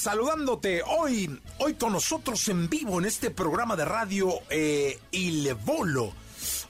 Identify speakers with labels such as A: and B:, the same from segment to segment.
A: saludándote hoy, hoy con nosotros en vivo en este programa de radio eh, Il Volo.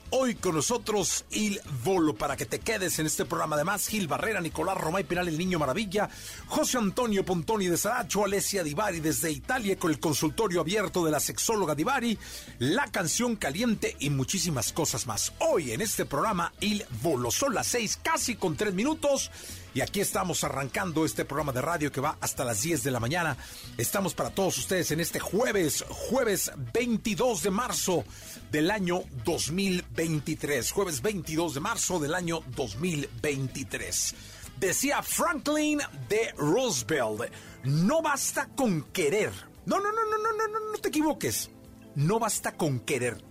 A: Hoy con nosotros Il Volo para que te quedes en este programa. Además, Gil Barrera, Nicolás Romay Pinal, el Niño Maravilla, José Antonio Pontoni de Saracho, Alessia Divari desde Italia con el consultorio abierto de la sexóloga Divari, la canción caliente y muchísimas cosas más. Hoy en este programa Il Volo. Son las seis, casi con tres minutos. Y aquí estamos arrancando este programa de radio que va hasta las 10 de la mañana. Estamos para todos ustedes en este jueves, jueves 22 de marzo del año 2023. Jueves 22 de marzo del año 2023. Decía Franklin de Roosevelt, no basta con querer. No, no, no, no, no, no, no, no te equivoques. No basta con querer.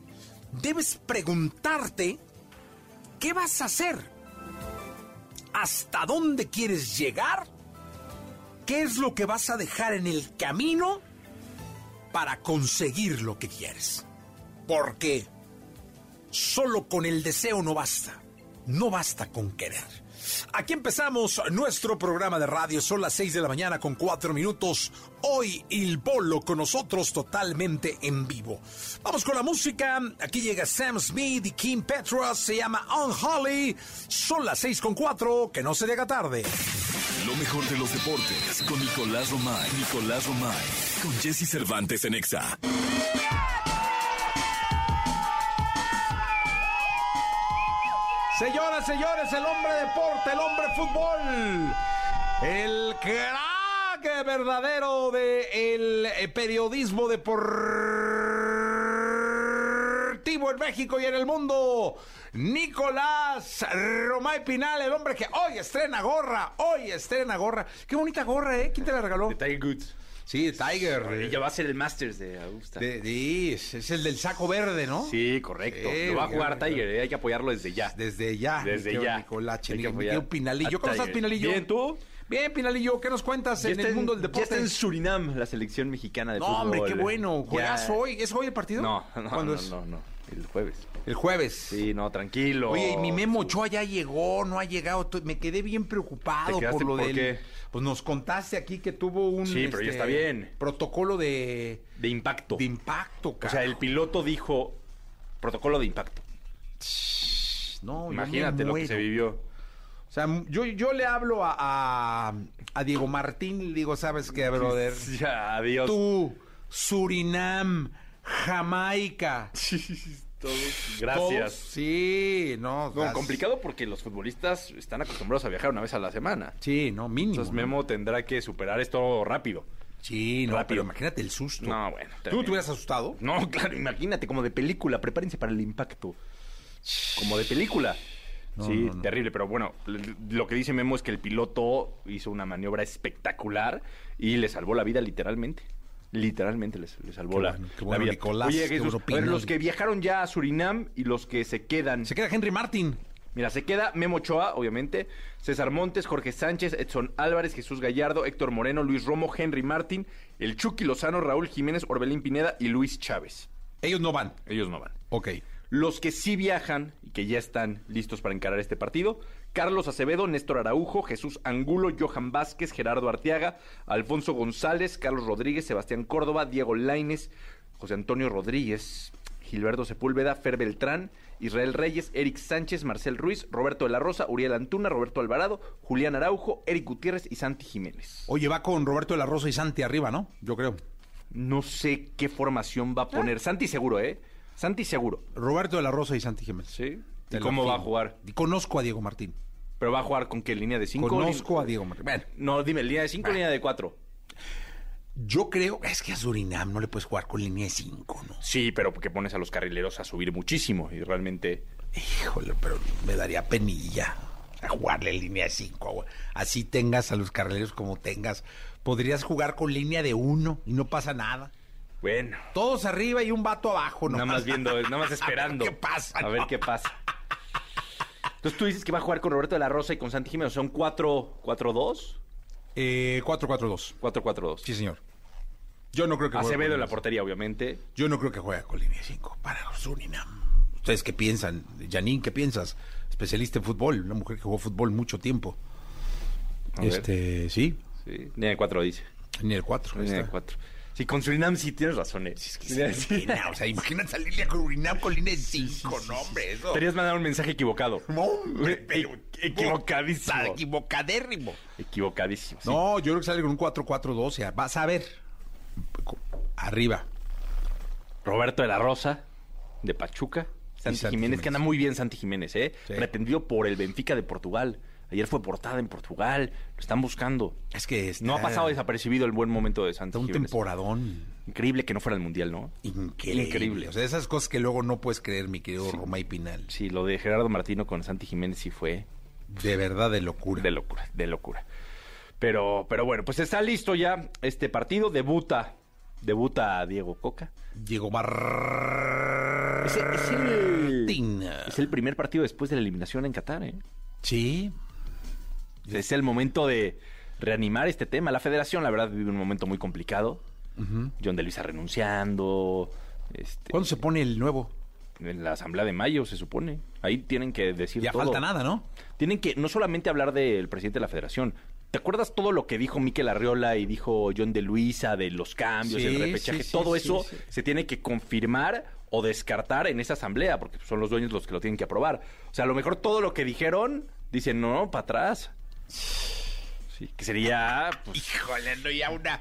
A: Debes preguntarte, ¿qué vas a hacer? Hasta dónde quieres llegar, qué es lo que vas a dejar en el camino para conseguir lo que quieres. Porque solo con el deseo no basta, no basta con querer. Aquí empezamos nuestro programa de radio. Son las 6 de la mañana con 4 minutos. Hoy El Bolo con nosotros totalmente en vivo. Vamos con la música. Aquí llega Sam Smith y Kim Petras. Se llama Unholy. Son las 6 con 4. Que no se llega tarde.
B: Lo mejor de los deportes con Nicolás Romay. Nicolás Romay. Con Jesse Cervantes en Exa.
A: Señoras, señores, el hombre deporte, el hombre fútbol, el crack verdadero del de periodismo deportivo en México y en el mundo. Nicolás Romay Pinal, el hombre que hoy estrena gorra, hoy estrena gorra. Qué bonita gorra, ¿eh? ¿Quién te la regaló?
C: De Tiger Goods.
A: Sí, Tiger.
C: Y ya va a ser el Masters de Augusta.
A: De, de, es el del saco verde, ¿no?
C: Sí, correcto. Lo va a jugar Tiger, ¿eh? hay que apoyarlo desde ya.
A: Desde ya.
C: Desde ya.
A: Nicolache, Pinalillo. ¿Cómo estás, Pinalillo?
C: Bien, ¿tú?
A: Bien, Pinalillo, ¿qué nos cuentas en el mundo del deporte?
C: Ya está en Surinam, la selección mexicana de
A: no,
C: fútbol.
A: No, hombre, qué bueno. ¿Juegas hoy? ¿Es hoy el partido?
C: No, no,
A: ¿Cuándo
C: no,
A: es?
C: no, no, el jueves.
A: El jueves.
C: Sí, no, tranquilo.
A: Oye, y mi Memo Ochoa ya llegó, no ha llegado. Me quedé bien preocupado por lo del...
C: Qué?
A: Pues nos contaste aquí que tuvo un...
C: Sí, pero ya está bien.
A: Protocolo de...
C: De impacto.
A: De impacto,
C: O sea, el piloto dijo protocolo de impacto.
A: No,
C: Imagínate lo que se vivió.
A: O sea, yo, yo le hablo a, a, a Diego Martín y le digo, ¿sabes qué, brother?
C: Ya, adiós.
A: Tú, Surinam, Jamaica.
C: Todos, gracias.
A: Todos, sí, no.
C: No, complicado porque los futbolistas están acostumbrados a viajar una vez a la semana.
A: Sí, no, mínimo.
C: Entonces Memo tendrá que superar esto rápido.
A: Sí, no,
C: Rápido.
A: pero imagínate el susto.
C: No, bueno.
A: ¿Tú te hubieras asustado?
C: No, claro, imagínate, como de película. Prepárense para el impacto. Como de película.
A: No,
C: sí,
A: no, no.
C: terrible, pero bueno, lo que dice Memo es que el piloto hizo una maniobra espectacular y le salvó la vida literalmente. Literalmente les, le salvó
A: Qué
C: la,
A: bueno, qué
C: la
A: bueno,
C: vida.
A: Nicolás,
C: Oye,
A: qué
C: Jesús,
A: bueno,
C: a ver,
A: Pinal.
C: los que viajaron ya a Surinam y los que se quedan.
A: Se queda Henry Martin.
C: Mira, se queda Memo Ochoa, obviamente, César Montes, Jorge Sánchez, Edson Álvarez, Jesús Gallardo, Héctor Moreno, Luis Romo, Henry Martín, el Chucky Lozano, Raúl Jiménez, Orbelín Pineda y Luis Chávez.
A: Ellos no van.
C: Ellos no van.
A: Ok.
C: Los que sí viajan y que ya están listos para encarar este partido, Carlos Acevedo, Néstor Araujo, Jesús Angulo, Johan Vázquez, Gerardo Arteaga, Alfonso González, Carlos Rodríguez, Sebastián Córdoba, Diego Laines, José Antonio Rodríguez, Gilberto Sepúlveda, Fer Beltrán Israel Reyes, Eric Sánchez, Marcel Ruiz, Roberto de la Rosa, Uriel Antuna, Roberto Alvarado, Julián Araujo, Eric Gutiérrez y Santi Jiménez.
A: Oye, va con Roberto de la Rosa y Santi arriba, ¿no? Yo creo.
C: No sé qué formación va a poner. Santi seguro, ¿eh? Santi seguro.
A: Roberto de la Rosa y Santi Jiménez.
C: ¿Sí?
A: Te
C: ¿Y
A: lo
C: cómo va a jugar?
A: Conozco a Diego Martín.
C: ¿Pero va a jugar con qué línea de 5?
A: Conozco a Diego Martín. Bueno,
C: No, dime, línea de 5 o línea de 4.
A: yo creo, es que a Surinam no le puedes jugar con línea de 5, ¿no?
C: Sí, pero porque pones a los carrileros a subir muchísimo y realmente...
A: Híjole, pero me daría penilla a jugarle línea de 5. Así tengas a los carrileros como tengas. Podrías jugar con línea de 1 y no pasa nada.
C: Bueno,
A: Todos arriba y un vato abajo, ¿no?
C: nada más viendo, nada más esperando.
A: ¿Qué pasa?
C: A ver qué pasa. Entonces tú dices que va a jugar con Roberto de la Rosa y con Santi Jiménez. ¿Son 4-4-2?
A: Eh, 4-4-2.
C: 4-4-2.
A: Sí, señor. Yo no creo que juegue
C: Acevedo en la portería, obviamente.
A: Yo no creo que juegue con línea de 5 para Surinam. ¿Ustedes qué piensan? Janine, ¿qué piensas? Especialista en fútbol, una mujer que jugó fútbol mucho tiempo.
C: A ver.
A: este, sí,
C: Sí, línea de 4 dice.
A: ni el 4.
C: Línea de 4. Sí, con Surinam sí tienes razón. eh. Sí.
A: o sea, imagínate línea con Surinam con línea de 5, no, hombre, eso.
C: Mandar un mensaje equivocado.
A: No, hombre, pero
C: Equivocadísimo.
A: Está equivocadérrimo.
C: Equivocadísimo. sí.
A: No, yo creo que sale con un 4-4-2, o sea, vas a ver. Arriba.
C: Roberto de la Rosa, de Pachuca. Santi,
A: Santi
C: Jiménez,
A: Jiménez.
C: que anda muy bien Santi Jiménez, ¿eh?
A: Sí.
C: Pretendido por el Benfica de Portugal. Ayer fue portada en Portugal. Lo están buscando.
A: Es que está,
C: No ha pasado desapercibido el buen momento de Santi
A: está un
C: Jiménez.
A: temporadón
C: Increíble que no fuera al Mundial, ¿no?
A: increíble.
C: Increíble.
A: O sea, esas cosas que luego no puedes creer, mi querido Romay Pinal.
C: Sí, lo de Gerardo Martino con Santi Jiménez sí fue
A: De verdad, de locura.
C: de locura, de locura. Pero, pero bueno, pues está listo ya este partido. Debuta, debuta Diego Coca.
A: Diego Martín.
C: Es el, es el- es el primer partido después de la eliminación en Qatar, ¿eh?
A: Sí.
C: Es el momento de reanimar este tema. La federación, la verdad, vive un momento muy complicado. John de Luisa renunciando. Este,
A: ¿Cuándo se pone el nuevo?
C: En la asamblea de mayo, se supone. Ahí tienen que decir
A: Ya
C: todo.
A: falta nada, ¿no?
C: Tienen que no solamente hablar del presidente de la federación. ¿Te acuerdas todo lo que dijo Miquel Arriola y dijo John de Luisa de los cambios,
A: Sí,
C: el repechaje?
A: sí, sí,
C: todo eso se tiene que confirmar o descartar en esa asamblea, porque son los dueños los que lo tienen que aprobar. O sea, a lo mejor todo lo que dijeron, dicen, no, para atrás. Sí, que sería... pues,
A: Híjole, no, ya una.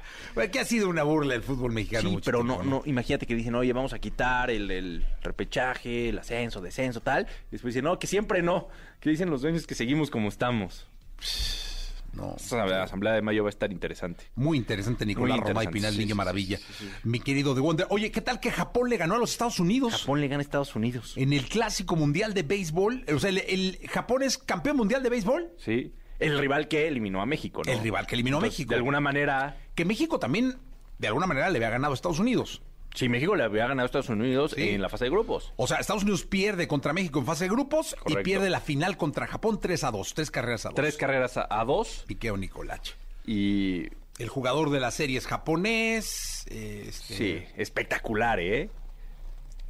A: Que ha sido una burla el fútbol mexicano.
C: Sí,
A: mucho
C: pero
A: tiempo,
C: no, no, imagínate que dicen, oye, vamos a quitar el, el repechaje, el ascenso, descenso, tal. Y después dicen, no, que siempre no. Que dicen los dueños que seguimos como estamos.
A: No.
C: Esa asamblea de mayo va a estar interesante.
A: Muy interesante, Nicolás
C: Muy
A: Romay Pinal,
C: sí,
A: Niña
C: sí,
A: Maravilla.
C: sí.
A: Mi querido De Wonder. Oye, ¿qué tal que Japón le ganó a los Estados Unidos?
C: Japón le gana a Estados Unidos.
A: En el clásico mundial de béisbol. O sea, el, el Japón es campeón mundial de béisbol.
C: Sí. El rival que eliminó a México, ¿no?
A: El rival que eliminó a México.
C: De alguna manera,
A: Que México también, de alguna manera, le había ganado a Estados Unidos.
C: si México le había ganado a Estados Unidos
A: Sí.
C: en la fase de grupos.
A: O sea, Estados Unidos pierde contra México en fase de grupos
C: Correcto.
A: y pierde la final contra Japón 3 a 2, tres carreras a 2.
C: Tres carreras a, a dos
A: Piqueo Nicolache.
C: y...
A: El jugador de la serie es japonés. este,
C: Sí, espectacular, ¿eh?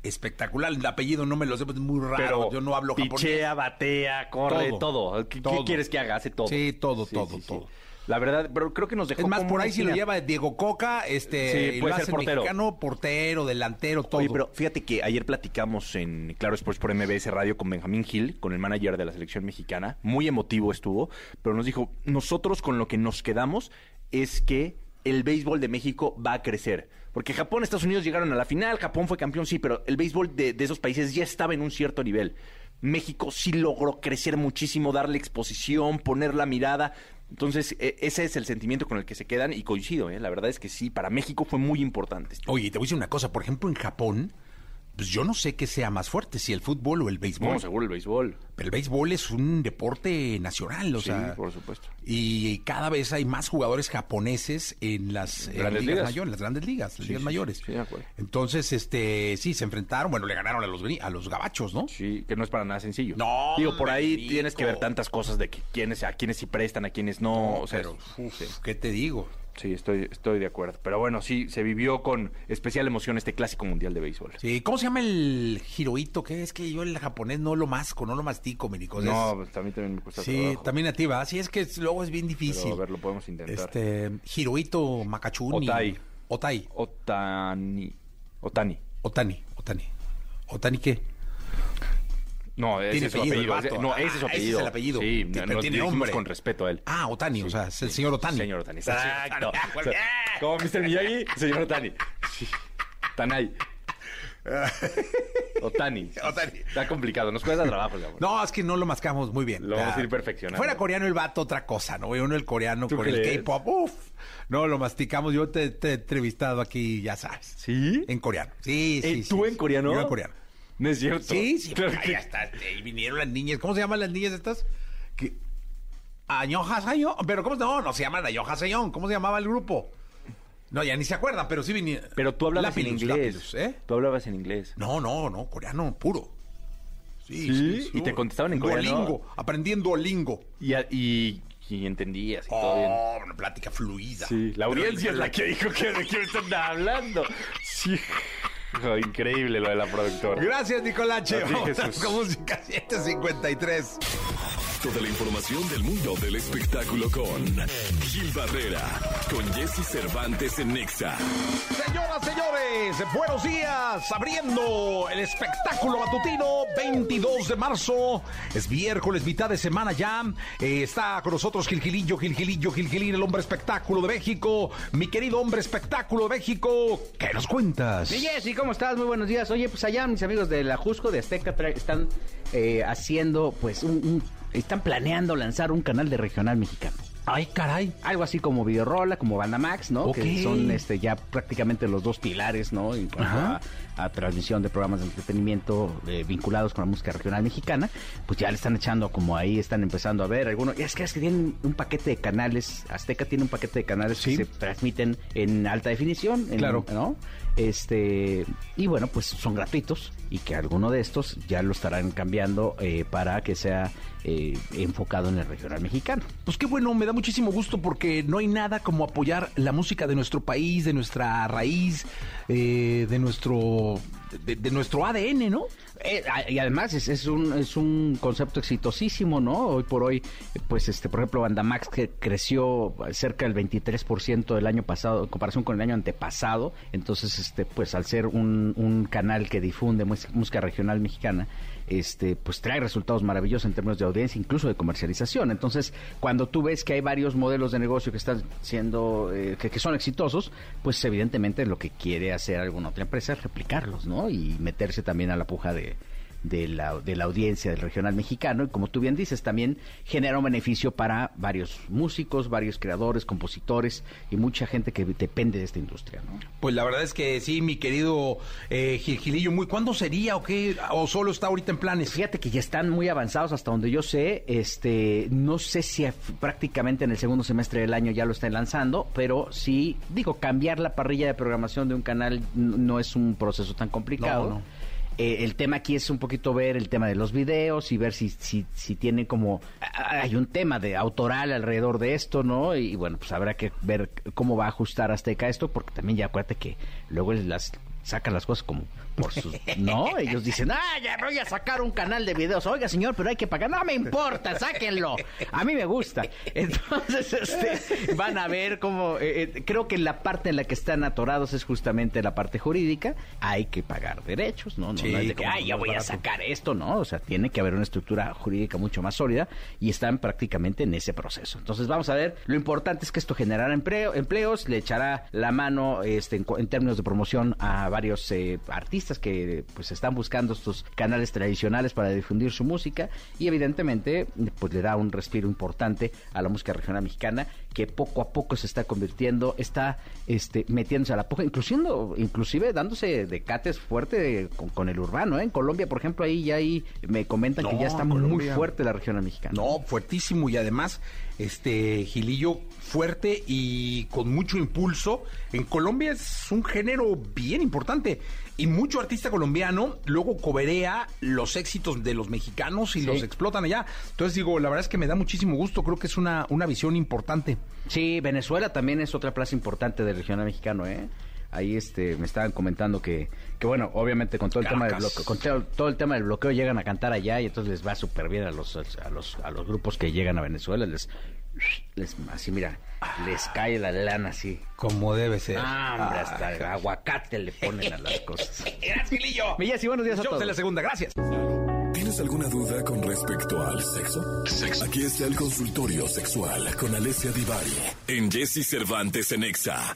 A: Espectacular. El apellido no me lo sé, pues es muy raro.
C: Pero
A: Yo no hablo japonés.
C: pichea, batea, corre,
A: Todo.
C: todo. ¿Qué, quieres que haga? Hace todo.
A: Sí, todo, todo, todo.
C: La verdad, pero creo que nos dejó
A: Es más, por ahí si lo lleva Diego Coca, este,
C: Sí, puede ser portero.
A: mexicano, portero, delantero, todo.
C: Oye, pero fíjate que ayer platicamos en Claro Sports por MBS Radio con Benjamín Gil, con el manager de la selección mexicana. Muy emotivo estuvo, pero nos dijo, nosotros con lo que nos quedamos es que el béisbol de México va a crecer. Porque Japón, Estados Unidos llegaron a la final, Japón fue campeón, sí, pero el béisbol de, esos países ya estaba en un cierto nivel. México sí logró crecer muchísimo, darle exposición, poner la mirada. Entonces, e- ese es el sentimiento con el que se quedan y coincido, ¿eh? la verdad es que sí, para México fue muy importante.
A: Oye, te voy a decir una cosa. Por ejemplo, en Japón, pues yo no sé qué sea más fuerte, si el fútbol o el béisbol.
C: Bueno, seguro el béisbol.
A: Pero el béisbol es un deporte nacional, o
C: Sí,
A: sea.
C: por supuesto.
A: Y cada vez hay más jugadores japoneses en las
C: Grandes
A: ligas,
C: ligas.
A: mayores, en las grandes ligas, las
C: Sí,
A: ligas
C: sí,
A: mayores.
C: sí, sí, de acuerdo.
A: Entonces, este, sí, se enfrentaron, bueno, le ganaron a los a los gabachos, ¿no?
C: Sí, que no es para nada sencillo.
A: No,
C: Digo, por ahí tienes que ver tantas cosas de que quiénes, a quiénes sí prestan, a quiénes no. o sea,
A: pero, ¿qué te digo?
C: Sí, estoy, estoy de acuerdo. Pero bueno, sí, se vivió con especial emoción este clásico mundial de béisbol.
A: Sí, ¿cómo se llama el Hirohito? Que es que yo el japonés no lo masco, no lo mastico, Minico.
C: no, pues, mí también me cuesta
A: sí,
C: trabajo.
A: también a ti va. Sí, es que luego es bien difícil.
C: Pero a ver, lo podemos intentar.
A: Este, Hirohito Makachuni.
C: Otai.
A: Otai.
C: Otani. Otani.
A: Otani. Otani. ¿Otani qué?
C: No, ese
A: tiene
C: es su
A: apellido. el
C: apellido.
A: vato.
C: No, ese es su apellido.
A: es el apellido.
C: Sí,
A: Pero
C: nos
A: tiene nombre.
C: con respeto a él.
A: Ah, Otani, o sea, es el señor Otani.
C: Señor Otani.
A: Exacto.
C: O sea, Como Mr. Miyagi, señor Otani. Sí. Tanay. Otani.
A: Otani.
C: Está complicado, nos cuesta trabajo, cabrón.
A: No, es que no lo mascamos muy bien.
C: Lo vamos a ir perfeccionando.
A: Fuera coreano el vato, otra cosa, ¿no? Uno el coreano
C: ¿Tú
A: con el? K-pop, uff. No, lo masticamos. Yo te, te he entrevistado aquí, ya sabes.
C: ¿Sí?
A: En coreano. Sí,
C: Eh,
A: sí.
C: ¿Tú
A: sí,
C: en
A: sí.
C: coreano?
A: Yo en coreano.
C: No es cierto.
A: Sí, sí.
C: Claro que-
A: está. Y vinieron las niñas. ¿Cómo se llaman las niñas estas? Que... Añoja Sayón. Pero ¿cómo se No, no se llaman Añoja Sayón. ¿Cómo se llamaba el grupo? No, ya ni se acuerdan, pero sí vinieron.
C: Pero tú hablabas
A: Lapilus,
C: en inglés.
A: Lapilus, ¿eh?
C: Tú hablabas en inglés.
A: No, no, no, coreano puro.
C: ¿Sí? ¿Y te contestaban en coreano?
A: Duolingo, aprendiendo Duolingo.
C: Y, a- y, y entendías y todo bien.
A: Oh, una plática fluida.
C: Sí, la
A: Pero
C: audiencia es la que dijo que de quién están hablando. Sí. Increíble lo de la productora.
A: Gracias, Nicolache. Vamos con música 753.
B: Toda la información del mundo del espectáculo con Gil Barrera, con Jesse Cervantes en Nexa.
A: Señoras, señores, buenos días. Abriendo el espectáculo matutino 22 de marzo. Es miércoles, mitad de semana ya. Eh, está con nosotros Gilgilillo, Gilgilillo, Gilgilín, el hombre espectáculo de México. Mi querido hombre espectáculo de México, ¿qué nos cuentas?
D: Mi Jessy, ¿cómo estás? Muy buenos días. Oye, pues allá mis amigos de la Jusco de Azteca están eh, haciendo, pues, un, un- están planeando lanzar un canal de regional mexicano.
A: Ay, caray.
D: Algo así como Videorola, como Banda Max, ¿no? Que son este, ya prácticamente los dos pilares, ¿no? En cuanto a, a transmisión de programas de entretenimiento eh, vinculados con la música regional mexicana. Pues ya le están echando como ahí, están empezando a ver algunos. Es que es que tienen un paquete de canales. Azteca tiene un paquete de canales
A: Sí.
D: que se transmiten en alta definición. en-
A: Claro.
D: ¿no? Este, y bueno, pues son gratuitos y que alguno de estos ya lo estarán cambiando eh, para que sea eh, enfocado en el regional mexicano.
A: Pues qué bueno, me da muchísimo gusto porque no hay nada como apoyar la música de nuestro país, de nuestra raíz, eh, de nuestro de, nuestro ADN, ¿no?
D: Eh, y además es, es un, es un concepto exitosísimo, ¿no? Hoy por hoy, pues, este, por ejemplo, Bandamax que creció cerca del 23% del año pasado, en comparación con el año antepasado. Entonces, este, pues, al ser un, un canal que difunde música regional mexicana, este, pues trae resultados maravillosos en términos de audiencia, incluso de comercialización. Entonces, cuando tú ves que hay varios modelos de negocio que están siendo, eh, que, que son exitosos, pues evidentemente lo que quiere hacer alguna otra empresa es replicarlos, ¿no? Y meterse también a la puja de, de la, de la audiencia del regional mexicano y como tú bien dices, también genera un beneficio para varios músicos, varios creadores, compositores y mucha gente que depende de esta industria, ¿no?
A: Pues la verdad es que sí, mi querido eh, Gilgilillo, muy ¿cuándo sería o qué? ¿O solo está ahorita en planes?
D: Fíjate que ya están muy avanzados hasta donde yo sé. Este, no sé si prácticamente en el segundo semestre del año ya lo están lanzando, pero sí, digo, cambiar la parrilla de programación de un canal no es un proceso tan complicado.
A: No, no.
D: Eh, el tema aquí es un poquito ver el tema de los videos y ver si, si, si tiene como... Hay un tema de autoral alrededor de esto, ¿no? Y, bueno, pues habrá que ver cómo va a ajustar Azteca esto, porque también ya acuérdate que luego las sacan las cosas como por sus... No, ellos dicen, ah, ya voy a sacar un canal de videos. Oiga, señor, pero hay que pagar. No me importa, sáquenlo. A mí me gusta. Entonces, este, van a ver cómo... eh, eh, creo que la parte en la que están atorados es justamente la parte jurídica. Hay que pagar derechos, ¿no? No,
A: Sí,
D: no es de que,
A: no,
D: ya voy a
A: barato".
D: sacar esto, ¿no? O sea, tiene que haber una estructura jurídica mucho más sólida y están prácticamente en ese proceso. Entonces, vamos a ver. Lo importante es que esto generará empleo, empleos, le echará la mano este, en, en términos de promoción a varios eh, artistas que pues están buscando estos canales tradicionales para difundir su música y evidentemente pues le da un respiro importante a la música regional mexicana que poco a poco se está convirtiendo, está este, metiéndose a la puja, inclusive, inclusive dándose decates fuerte con, con el urbano. ¿eh? En Colombia, por ejemplo, ahí ya ahí me comentan que ya está muy fuerte la regional mexicana.
A: No, fuertísimo y además, este Gilillo fuerte y con mucho impulso. En Colombia es un género bien importante y mucho artista colombiano luego coberea los éxitos de los mexicanos y
D: Sí.
A: los explotan allá. Entonces digo, la verdad es que me da muchísimo gusto, creo que es una, una visión importante.
D: Sí, Venezuela también es otra plaza importante del regional mexicano, ¿eh? Ahí este me estaban comentando que, que bueno, obviamente con todo el tema del bloqueo, con todo, todo el tema del bloqueo llegan a cantar allá y entonces les va súper bien a los, a los a los grupos que llegan a Venezuela, les les así mira, les cae la lana así.
A: Como debe ser.
D: Ah, hombre,
A: Ah,
D: hasta el aguacate le ponen a las cosas.
A: Gracias, Gilillo.
D: Mi Jessy, buenos días a
A: Shows
D: todos.
A: de la segunda, gracias.
B: ¿Tienes ¿Tienes alguna duda con respecto al sexo? Aquí está el consultorio sexual con Alessia Divari en Jesse Cervantes en Exa.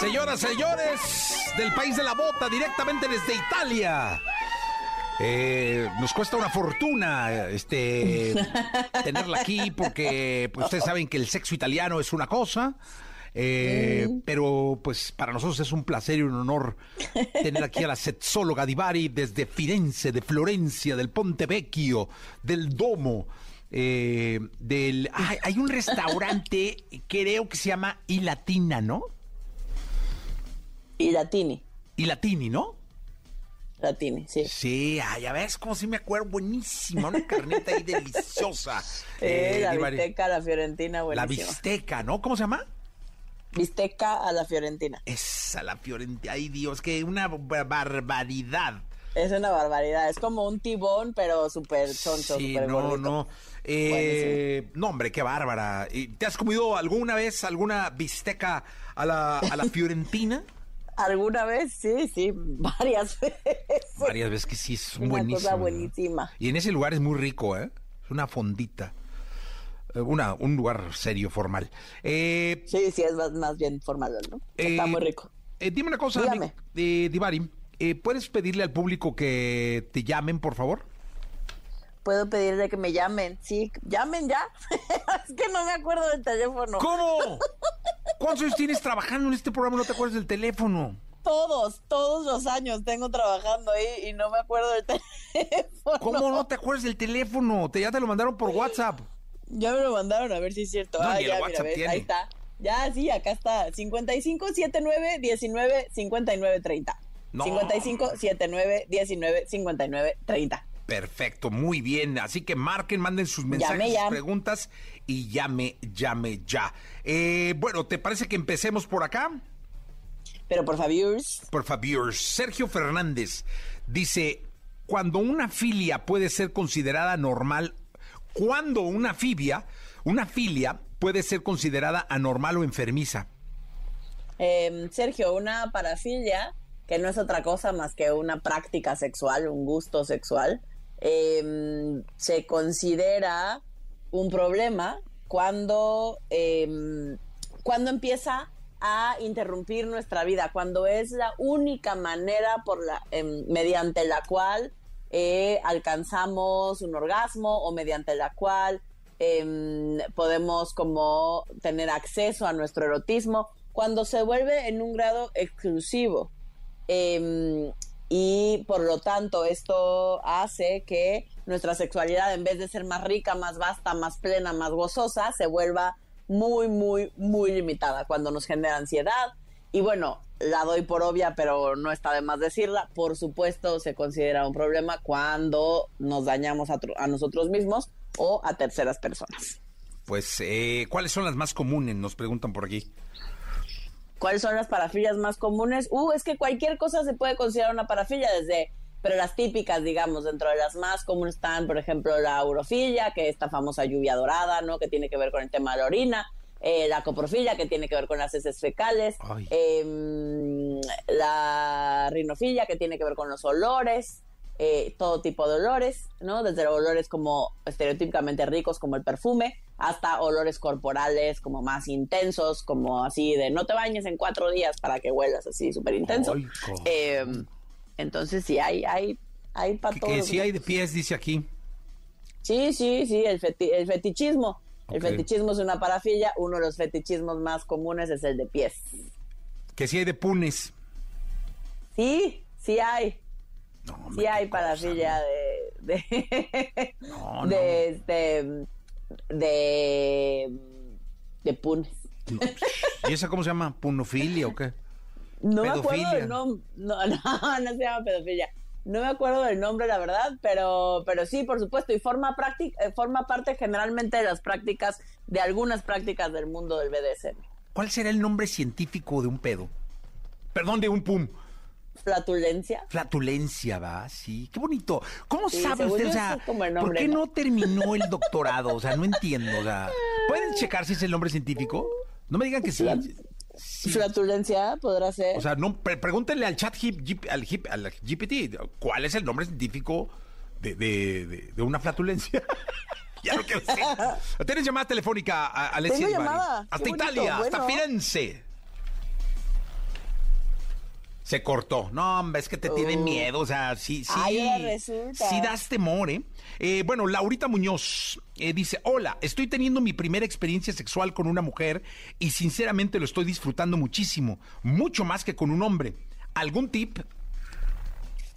A: Señoras, señores, del país de la bota, directamente desde Italia. Eh, nos cuesta una fortuna este tenerla aquí porque pues, ustedes saben que el sexo italiano es una cosa. eh, Pero pues para nosotros es un placer y un honor tener aquí a la sexóloga Divari desde Firenze, de Florencia, del Ponte Vecchio, del Domo. eh, del ay, hay un restaurante creo que se llama I Latina, ¿no?
E: Y Latini.
A: Y Latini, ¿no?
E: Latini, sí.
A: Sí, ah, ya ves como si me acuerdo, buenísima, una carnita ahí deliciosa.
E: Eh, la bisteca a la fiorentina,
A: La
E: buenísima.
A: bisteca, ¿no? ¿Cómo se llama?
E: Bisteca a la fiorentina.
A: Esa, la fiorentina. Ay, Dios, que una bar- barbaridad.
E: Es una barbaridad. Es como un tibón, pero súper choncho,
A: Sí,
E: súper
A: no,
E: gordito.
A: no. Eh, no, hombre, qué bárbara. ¿Y ¿Te has comido alguna vez alguna bisteca a la, a la fiorentina?
E: ¿Alguna vez? Sí, sí, varias veces.
A: Varias veces que sí, es
E: Una
A: buenísimo.
E: cosa buenísima.
A: Y en ese lugar es muy rico, ¿eh? Es una fondita. Eh, Una, un lugar serio, formal. Eh,
E: Sí, sí, es más, más bien formal, ¿no? Está
A: Eh,
E: muy rico.
A: eh, dime una cosa,
E: Dígame.
A: eh, Divari. ¿Puedes pedirle al público que te llamen, por favor?
E: Puedo pedirle que me llamen. Sí, llamen ya. es que no me acuerdo del teléfono.
A: ¿Cómo? ¿Cuántos años tienes trabajando en este programa y no te acuerdas del teléfono?
E: Todos, todos los años tengo trabajando ahí y no me acuerdo del teléfono.
A: ¿Cómo no te acuerdas del teléfono? Te, ya te lo mandaron por WhatsApp.
E: Ya me lo mandaron, a ver si es cierto.
A: No,
E: ah, ya, mira, ves, ahí está. Ya, sí, acá está. 55 79 19 59 30.
A: No.
E: 55 79 19 59 30.
A: Perfecto, muy bien. Así que marquen, manden sus mensajes,
E: Llame
A: sus
E: ya.
A: preguntas y llame, llame ya. Eh, bueno, ¿te parece que empecemos por acá?
E: Pero por favor,
A: Por favor, Sergio Fernández dice, cuando una filia puede ser considerada normal, cuando una fibia, una filia puede ser considerada anormal o enfermiza.
E: eh, Sergio, una parafilia, que no es otra cosa más que una práctica sexual, un gusto sexual, eh, se considera un problema cuando, eh, cuando empieza a interrumpir nuestra vida, cuando es la única manera por la, em, mediante la cual eh, alcanzamos un orgasmo o mediante la cual em, podemos como tener acceso a nuestro erotismo, cuando se vuelve en un grado exclusivo. Y por lo tanto esto hace que nuestra sexualidad en vez de ser más rica, más vasta, más plena, más gozosa, se vuelva muy, muy, muy limitada cuando nos genera ansiedad. Y bueno, la doy por obvia, pero no está de más decirla. Por supuesto, se considera un problema cuando nos dañamos a nosotros mismos o a terceras personas.
A: Pues, eh, ¿cuáles son las más comunes? Nos preguntan por aquí.
E: ¿Cuáles son las parafilias más comunes? Uh, es que cualquier cosa se puede considerar una parafilia desde, pero las típicas, digamos, dentro de las más comunes están, por ejemplo, la urofilia, que es esta famosa lluvia dorada, ¿no? Que tiene que ver con el tema de la orina. eh, la coprofilia, que tiene que ver con las heces fecales. Em, la rinofilia, que tiene que ver con los olores. Eh, todo tipo de olores, ¿no? Desde olores como estereotípicamente ricos, como el perfume, hasta olores corporales como más intensos, como así de no te bañes en cuatro días para que huelas así súper intenso. Eh, entonces sí, hay, hay, hay para
A: Que,
E: todos.
A: que sí hay de pies, dice aquí.
E: Sí, sí, sí, el, feti- el fetichismo. El fetichismo es una parafilia. Uno de los fetichismos más comunes es el de pies.
A: Que sí hay de punes.
E: Sí, sí hay.
A: Hombre,
E: Sí hay
A: cosa,
E: parafilia
A: ¿no?
E: de... de
A: No, no.
E: de, este, de, de punes.
A: ¿Y esa cómo se llama? ¿Punofilia o qué?
E: No me acuerdo del nombre. No, no, no se llama pedofilia. No me acuerdo del nombre, la verdad, pero, pero sí, por supuesto, y forma, práctica, eh, forma parte generalmente de las prácticas, de algunas prácticas del mundo del BDSM.
A: ¿Cuál será el nombre científico de un pedo? Perdón, de un pum.
E: Flatulencia.
A: Flatulencia, va, sí. Qué bonito. ¿Cómo
E: Sí,
A: sabe usted? O sea, ¿por qué
E: ¿no?
A: no terminó el doctorado? O sea, no entiendo. O sea, ¿pueden checar si es el nombre científico? No me digan que sí.
E: Flatulencia podrá ser.
A: O sea, no, pre- pregúntenle al chat hip, G- al, hip- al GPT cuál es el nombre científico de, de- de- de una flatulencia. ya lo que sé. Tienes llamada telefónica, a- Alessia
E: Tengo llamada. Qué
A: Hasta
E: bonito,
A: Italia, hasta. Firenze. Se cortó. No, hombre, es que te tienen
E: Oh.
A: miedo. O sea, sí, sí.
E: Ay.
A: Sí das temor, ¿eh? Eh, bueno, Laurita Muñoz eh, dice, hola, estoy teniendo mi primera experiencia sexual con una mujer y sinceramente lo estoy disfrutando muchísimo, mucho más que con un hombre. ¿Algún tip?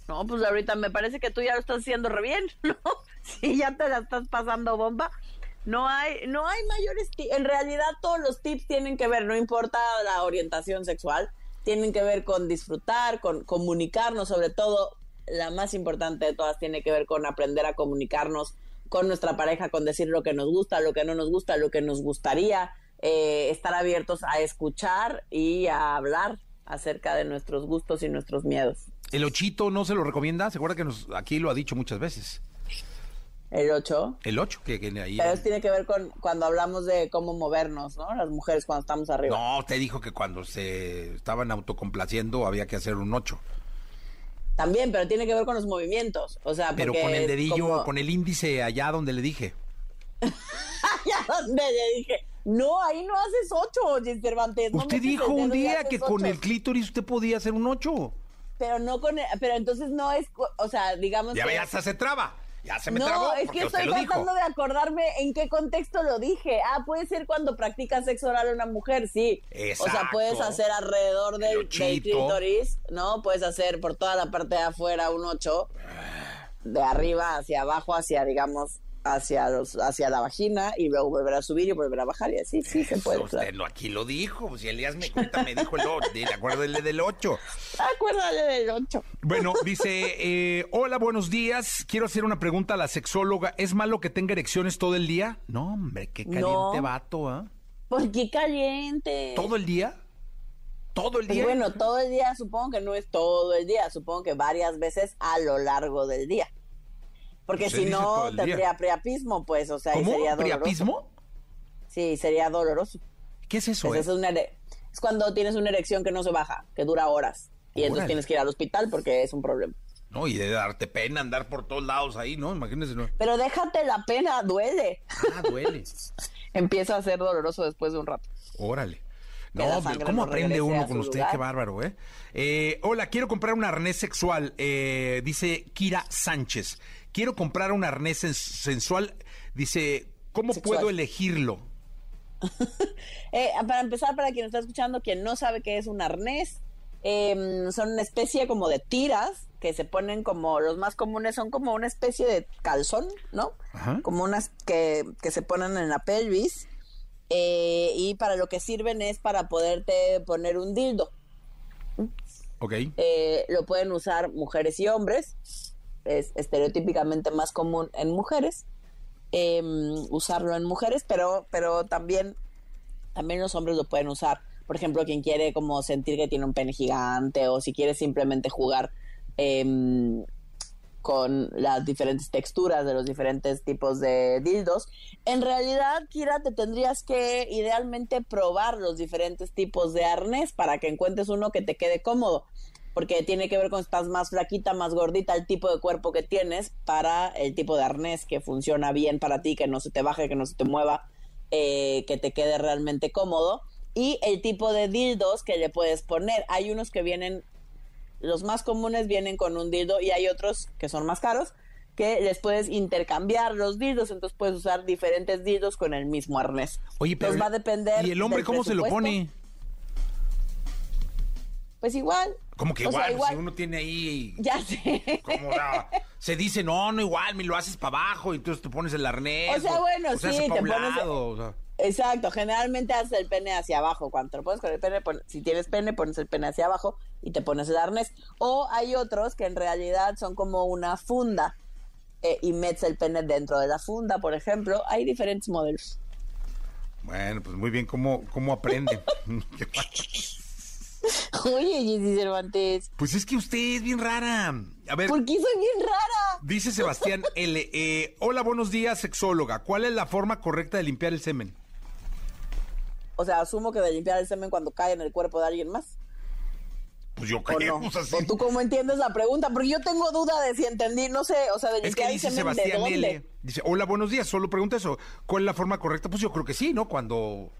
E: No, pues ahorita me parece que tú ya lo estás haciendo re bien, ¿no? Si ya te la estás pasando bomba. No hay, no hay mayores tips. En realidad todos los tips tienen que ver, no importa la orientación sexual, tienen que ver con disfrutar, con comunicarnos, sobre todo la más importante de todas tiene que ver con aprender a comunicarnos con nuestra pareja, con decir lo que nos gusta, lo que no nos gusta, lo que nos gustaría, eh, estar abiertos a escuchar y a hablar acerca de nuestros gustos y nuestros miedos.
A: ¿El ochito no se lo recomienda? ¿Se acuerda que nos, aquí lo ha dicho muchas veces?
E: El 8.
A: El ocho, que, que ahí...
E: Pero eso tiene que ver con cuando hablamos de cómo movernos, ¿no? Las mujeres cuando estamos arriba.
A: No, usted dijo que cuando se estaban autocomplaciendo había que hacer un ocho.
E: También, pero tiene que ver con los movimientos. O sea,
A: Pero con el dedillo,
E: como-
A: con el índice allá donde le dije.
E: donde le dije, no, ahí no haces ocho, Jess Cervantes. no
A: usted dijo un día que con el clítoris usted podía hacer un ocho.
E: Pero no con el- pero entonces no es, o sea, digamos
A: Ya
E: que...
A: se traba. Ya se me
E: no,
A: trabó
E: es que estoy tratando de acordarme en qué contexto lo dije. Ah, puede ser cuando practicas sexo oral a una mujer, sí. O sea,
A: Exacto.
E: puedes hacer alrededor
A: El
E: del, del clítoris, ¿no? Puedes hacer por toda la parte de afuera un 8, de arriba hacia abajo, hacia, digamos, hacia los hacia la vagina y luego volver a subir y volver a bajar y así, sí, se puede.
A: usted
E: claro.
A: no, aquí lo dijo. Si Elías me cuenta, me dijo el ocho. ¿De acuerdo el del ocho?
E: Acuérdale del 8.
A: Bueno, dice, eh, hola, buenos días. Quiero hacer una pregunta a la sexóloga. ¿Es malo que tenga erecciones todo el día? No, hombre, qué caliente
E: No.
A: vato, ¿ah?
E: ¿Por qué caliente?
A: ¿Todo el día? ¿Todo el
E: Pues
A: día?
E: bueno, todo el día supongo que no es todo el día, supongo que varias veces a lo largo del día. Porque
A: Usted
E: si no, tendría priapismo, pues, o sea,
A: ¿Cómo?
E: sería doloroso.
A: ¿Priapismo?
E: Sí, sería doloroso.
A: ¿Qué es eso?
E: Pues
A: eh?
E: es, una ere- es cuando tienes una erección que no se baja, que dura horas. Y entonces tienes que ir al hospital porque es un problema.
A: No, y de darte pena andar por todos lados ahí, ¿no? Imagínese, ¿no?
E: Pero déjate la pena, duele.
A: Ah, duele.
E: Empieza a ser doloroso después de un rato.
A: Órale. No, ¿cómo aprende uno con usted?
E: lugar.
A: Qué bárbaro, ¿eh? Eh, Hola, quiero comprar un arnés sexual. eh, dice Kira Sánchez. Quiero comprar un arnés sens- sensual. Dice, ¿cómo
E: Sexual.
A: puedo elegirlo?
E: Eh, para empezar, para quien está escuchando, quien no sabe qué es un arnés, eh, son una especie como de tiras que se ponen como, los más comunes son como una especie de calzón, ¿no?
A: Ajá.
E: Como unas que, que se ponen en la pelvis eh, y para lo que sirven es para poderte poner un dildo.
A: Ok.
E: Eh, lo pueden usar mujeres y hombres, es estereotípicamente más común en mujeres, eh, usarlo en mujeres, pero, pero también, también los hombres lo pueden usar. Por ejemplo, quien quiere como sentir que tiene un pene gigante o si quiere simplemente jugar em, con las diferentes texturas de los diferentes tipos de dildos. En realidad, Kira, te tendrías que idealmente probar los diferentes tipos de arnés para que encuentres uno que te quede cómodo. Porque tiene que ver con estás más flaquita, más gordita, el tipo de cuerpo que tienes para el tipo de arnés que funciona bien para ti, que no se te baje, que no se te mueva, eh, que te quede realmente cómodo. Y el tipo de dildos que le puedes poner. Hay unos que vienen los más comunes vienen con un dildo y hay otros que son más caros que les puedes intercambiar los dildos, entonces puedes usar diferentes dildos con el mismo arnés.
A: Oye, pero.
E: Entonces va a depender.
A: ¿Y el hombre cómo se lo pone?
E: Pues igual.
A: Como que
E: O sea,
A: igual, si uno tiene ahí.
E: Ya sé.
A: Como la- se dice, no, no igual, me lo haces para abajo y entonces te pones el arnés.
E: O sea, bueno,
A: se
E: sí, te pones-
A: lado, o sea.
E: Exacto, generalmente haces el pene hacia abajo. Cuando te lo pones con el pene, pon- si tienes pene, pones el pene hacia abajo y te pones el arnés. O hay otros que en realidad son como una funda eh, y metes el pene dentro de la funda, por ejemplo. Hay diferentes modelos.
A: Bueno, pues muy bien, ¿cómo, cómo aprende?
E: Oye, Jessy Cervantes,
A: pues es que usted es bien rara. A ver,
E: ¿por qué soy bien rara?
A: dice Sebastián L. eh, hola, buenos días, sexóloga. ¿Cuál es la forma correcta de limpiar el semen?
E: O sea, asumo que de limpiar el semen cuando cae en el cuerpo de alguien más.
A: Pues yo
E: ¿O
A: creo,
E: no?
A: pues así.
E: ¿O tú cómo entiendes la pregunta? Porque yo tengo duda de si entendí, no sé, o sea, de
A: Es
E: limpiar
A: que
E: el
A: dice
E: semen de
A: Sebastián
E: dónde.
A: L. Dice, hola, buenos días, solo pregunta eso. ¿Cuál es la forma correcta? Pues yo creo que sí, ¿no? Cuando,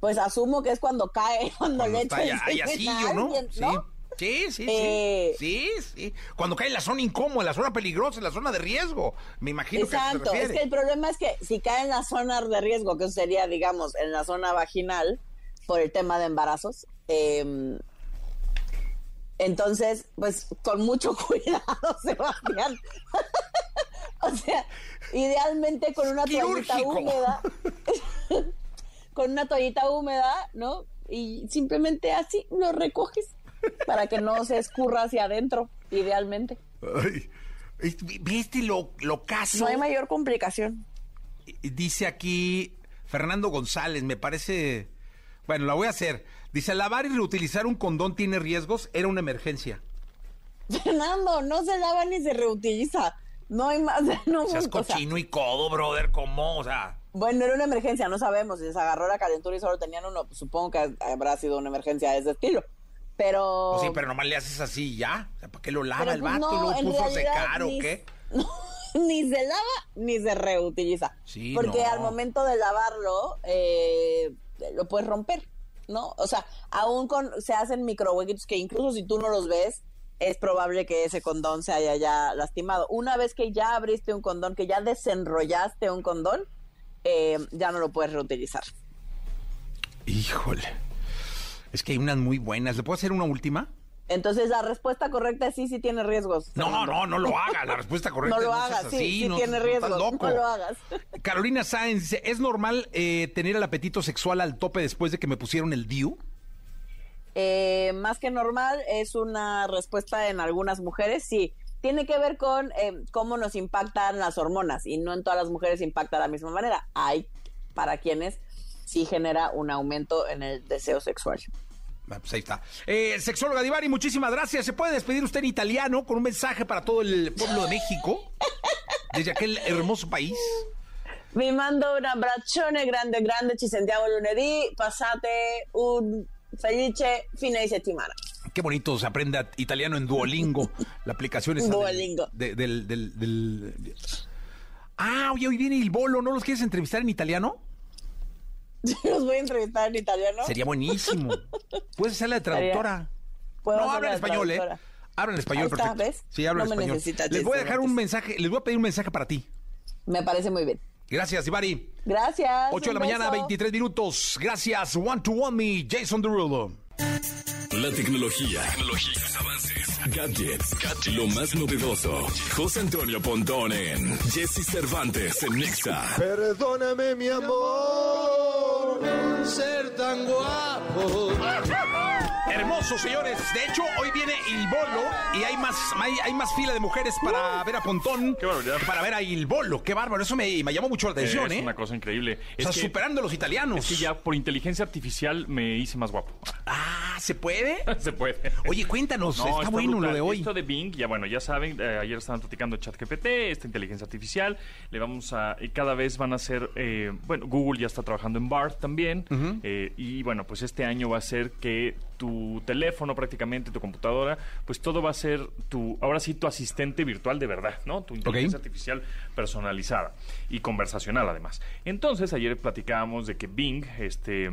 E: Pues asumo que es cuando cae, cuando,
A: cuando
E: le
A: está
E: echa
A: ya,
E: el
A: ya
E: semen a
A: asillo, ¿no?
E: alguien,
A: Sí.
E: ¿no?
A: Sí, sí, sí.
E: Eh,
A: sí, sí. Cuando cae en la zona incómoda, en la zona peligrosa, en la zona de riesgo. Me imagino que
E: Exacto,
A: se
E: es que el problema es que si cae en la zona de riesgo, que sería, digamos, en la zona vaginal, por el tema de embarazos, eh, entonces, pues con mucho cuidado, Sebastián. o sea, idealmente con una toallita húmeda, con una toallita húmeda, ¿no? Y simplemente así lo recoges para que no se escurra hacia adentro, idealmente.
A: Ay, ¿Viste lo, lo caso?
E: No hay mayor complicación.
A: Dice aquí Fernando González, me parece... Bueno, la voy a hacer. Dice, lavar y reutilizar un condón tiene riesgos, era una emergencia.
E: Fernando, no se lava ni se reutiliza. No hay más. No,
A: Seas
E: o sea,
A: cochino y codo, brother, ¿cómo? O sea...
E: bueno, era una emergencia, no sabemos. Si les agarró la calentura y solo tenían uno, pues, supongo que habrá sido una emergencia de ese estilo. Pero.
A: Pues sí, pero nomás le haces así y ya. O sea, ¿para qué lo lava
E: pero,
A: el
E: pues,
A: vato?
E: no,
A: ¿Lo
E: en
A: puso a secar o qué?
E: ni se lava ni se reutiliza.
A: Sí,
E: Porque
A: no.
E: al momento de lavarlo, eh, lo puedes romper, ¿no? O sea, aún con, se hacen microhuequitos que incluso si tú no los ves, es probable que ese condón se haya ya lastimado. Una vez que ya abriste un condón, que ya desenrollaste un condón, eh, ya no lo puedes reutilizar.
A: Híjole. Es que hay unas muy buenas. ¿Le puedo hacer una última?
E: Entonces la respuesta correcta es sí, sí tiene riesgos.
A: No, no, no lo hagas. La respuesta correcta
E: No lo hagas, sí,
A: así,
E: sí
A: no-
E: tiene riesgos.
A: loco.
E: No lo hagas.
A: Carolina Sáenz dice, ¿es normal eh, tener el apetito sexual al tope después de que me pusieron el DIU?
E: Eh, más que normal, es una respuesta en algunas mujeres, sí. Tiene que ver con eh, cómo nos impactan las hormonas y no en todas las mujeres impacta de la misma manera. Hay para quienes sí genera un aumento en el deseo sexual.
A: Ah, Pues ahí está. Eh, sexóloga Divari, muchísimas gracias. ¿Se puede despedir usted en italiano con un mensaje para todo el pueblo de México? Desde aquel hermoso país.
E: Vi mando un abbraccione grande grande, ci sentiamo lunedì, passate un felice fine di settimana.
A: Qué bonito se aprende italiano en Duolingo. La aplicación es
E: Duolingo.
A: Del, del, del- del- Ah, oye, hoy viene el bolo. ¿No los quieres entrevistar en italiano?
E: Los voy a entrevistar en italiano.
A: Sería buenísimo. Puedes ser la traductora.
E: ¿Puedo
A: No,
E: hacer
A: habla en español, ¿eh?
E: traductora?
A: Habla en español,
E: está,
A: perfecto.
E: ¿ves?
A: Sí, habla en
E: No
A: español. Les voy a dejar un mensaje, les voy a pedir un mensaje para ti.
E: Me parece muy bien.
A: Gracias, Ivari.
E: Gracias.
A: 8 de la mañana,
E: beso.
A: 23 minutos. Gracias, One to One Me, Jason Derulo.
B: La tecnología, tecnologías, avances, gadgets, lo más novedoso. José Antonio Pontón en Jesse Cervantes en Nexa.
F: Perdóname mi amor ser tan guapo.
A: Hermoso, señores. De hecho, hoy viene Il Bolo y hay más, hay, hay más fila de mujeres para ver a Pontón
G: Qué barbaridad.
A: que para ver a Il Bolo. Qué bárbaro. Eso me, me llamó mucho la atención,
G: es
A: ¿eh?
G: una cosa increíble.
A: O sea,
G: es que,
A: superando a los italianos.
G: es que ya por inteligencia artificial me hice más guapo.
A: Ah, ¿se puede?
G: Se puede.
A: Oye, cuéntanos.
G: No,
A: está, bueno
G: brutal.
A: lo de hoy.
G: Esto de Bing, ya bueno, ya saben, eh, ayer estaban platicando ChatGPT, esta inteligencia artificial, le vamos a, y cada vez van a ser, eh, bueno, Google ya está trabajando en BART también, eh, y bueno, pues este año va a ser que tu teléfono prácticamente, tu computadora, pues todo va a ser tu, ahora sí, tu asistente virtual de verdad, ¿no? Tu inteligencia artificial personalizada y conversacional además. Entonces, ayer platicábamos de que Bing, este,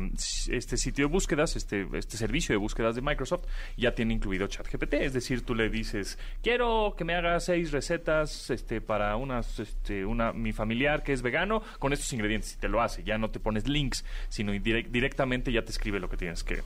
G: este sitio de búsquedas, este, este servicio de búsquedas de Microsoft, ya tiene incluido ChatGPT. Es decir, tú le dices, quiero que me haga seis recetas este, para unas, este, una, mi familiar que es vegano con estos ingredientes. Y te lo hace. Ya no te pones links, sino direct- directamente ya te escribe lo que tienes que,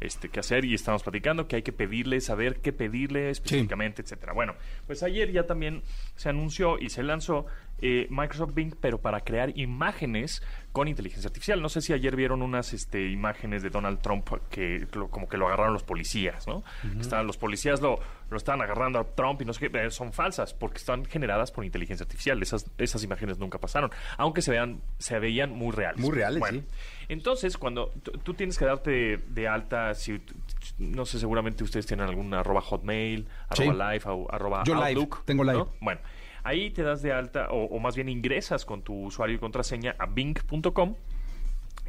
G: este, que hacer. Y estamos platicando que hay que pedirle, saber qué pedirle específicamente, etcétera. Bueno, pues ayer ya también se anunció y se lanzó eh, Microsoft Bing, pero para crear imágenes con inteligencia artificial. No sé si ayer vieron unas este, imágenes de Donald Trump que lo- como que lo agarraron los policías, ¿no? Estaban- los policías lo, lo estaban agarrando a Trump y no sé qué, son falsas porque están generadas por inteligencia artificial. Esas, esas imágenes nunca pasaron, aunque se vean, se veían muy reales.
A: Muy reales,
G: Bueno,
A: sí.
G: Entonces, cuando tú, tienes que darte de alta, si no sé, seguramente ustedes tienen algún arroba hotmail,
A: Sí.
G: arroba live, arroba
A: Yo live,
G: outlook.
A: tengo live.
G: ¿no? Bueno, ahí te das de alta, o, o más bien ingresas con tu usuario y contraseña a bing.com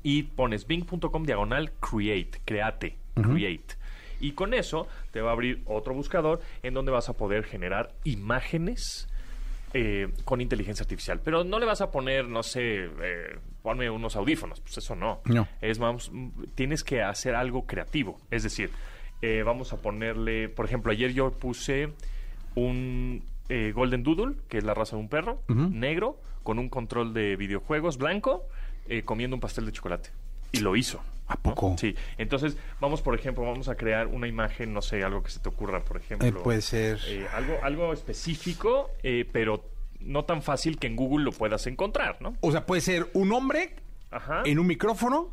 G: y pones bing.com diagonal create, create, create. Y con eso te va a abrir otro buscador en donde vas a poder generar imágenes eh, con inteligencia artificial. Pero no le vas a poner, no sé, eh, ponme unos audífonos. Pues eso no.
A: No.
G: Es, vamos, mm, tienes que hacer algo creativo. Es decir, eh, vamos a ponerle, por ejemplo, ayer yo puse un eh, Golden Doodle, que es la raza de un perro, negro, con un control de videojuegos blanco, eh, comiendo un pastel de chocolate. Y lo hizo.
A: ¿A
G: ¿no?
A: poco?
G: Sí. Entonces, vamos, por ejemplo, vamos a crear una imagen, no sé, algo que se te ocurra, por ejemplo.
A: Eh, puede ser.
G: eh, algo, algo específico, eh, pero no tan fácil que en Google lo puedas encontrar, ¿no?
A: O sea, puede ser un hombre
G: Ajá.
A: en un micrófono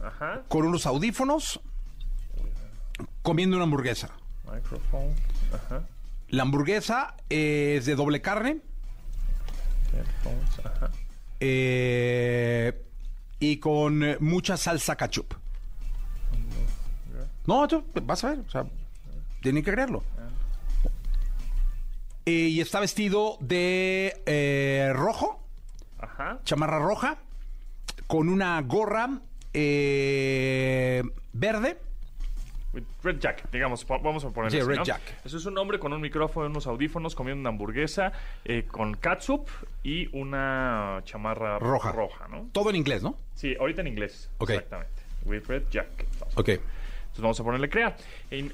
G: Ajá.
A: con unos audífonos comiendo una hamburguesa.
G: Microphone. Ajá.
A: La hamburguesa es de doble carne.
G: Ajá.
A: eh, y con eh, mucha salsa ketchup. No, tú vas a ver, o sea, tienen que creerlo. Eh, y está vestido de eh, rojo,
G: Ajá.
A: chamarra roja, con una gorra verde.
G: Red Jacket, digamos, vamos a ponerlo así,
A: Red
G: ¿no?
A: Jacket.
G: Eso es un hombre con un micrófono, unos audífonos, comiendo una hamburguesa eh, con catsup y una chamarra
A: Roja.
G: roja, ¿no?
A: Todo en inglés, ¿no?
G: Sí, ahorita en inglés.
A: Ok.
G: Exactamente. With Red a
A: Ok.
G: Entonces vamos a ponerle crear.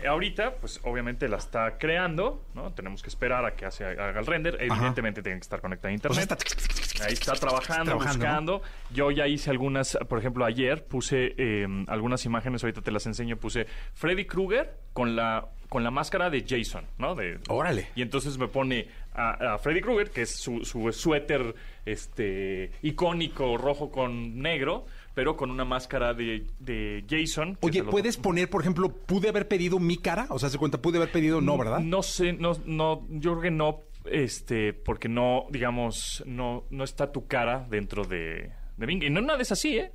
G: Ahorita, pues obviamente la está creando, ¿no? Tenemos que esperar a que hace- haga el render. Evidentemente tiene que estar conectada a internet.
A: está-
G: Ahí está trabajando,
A: Trabajando,
G: buscando. Yo ya hice algunas, por ejemplo, ayer puse eh, algunas imágenes, ahorita te las enseño, puse Freddy Krueger con la con la máscara de Jason, ¿no? De,
A: Órale.
G: Y entonces me pone a, a Freddy Krueger, que es su, su suéter este, icónico rojo con negro, pero con una máscara de, de Jason.
A: Oye,
G: lo-
A: ¿puedes poner, por ejemplo, pude haber pedido mi cara? O sea, se cuenta, pude haber pedido no, ¿verdad?
G: No sé, no, no, yo creo que no, este, porque no, digamos, no, no está tu cara dentro de, de Bing. Y no una vez así, ¿eh?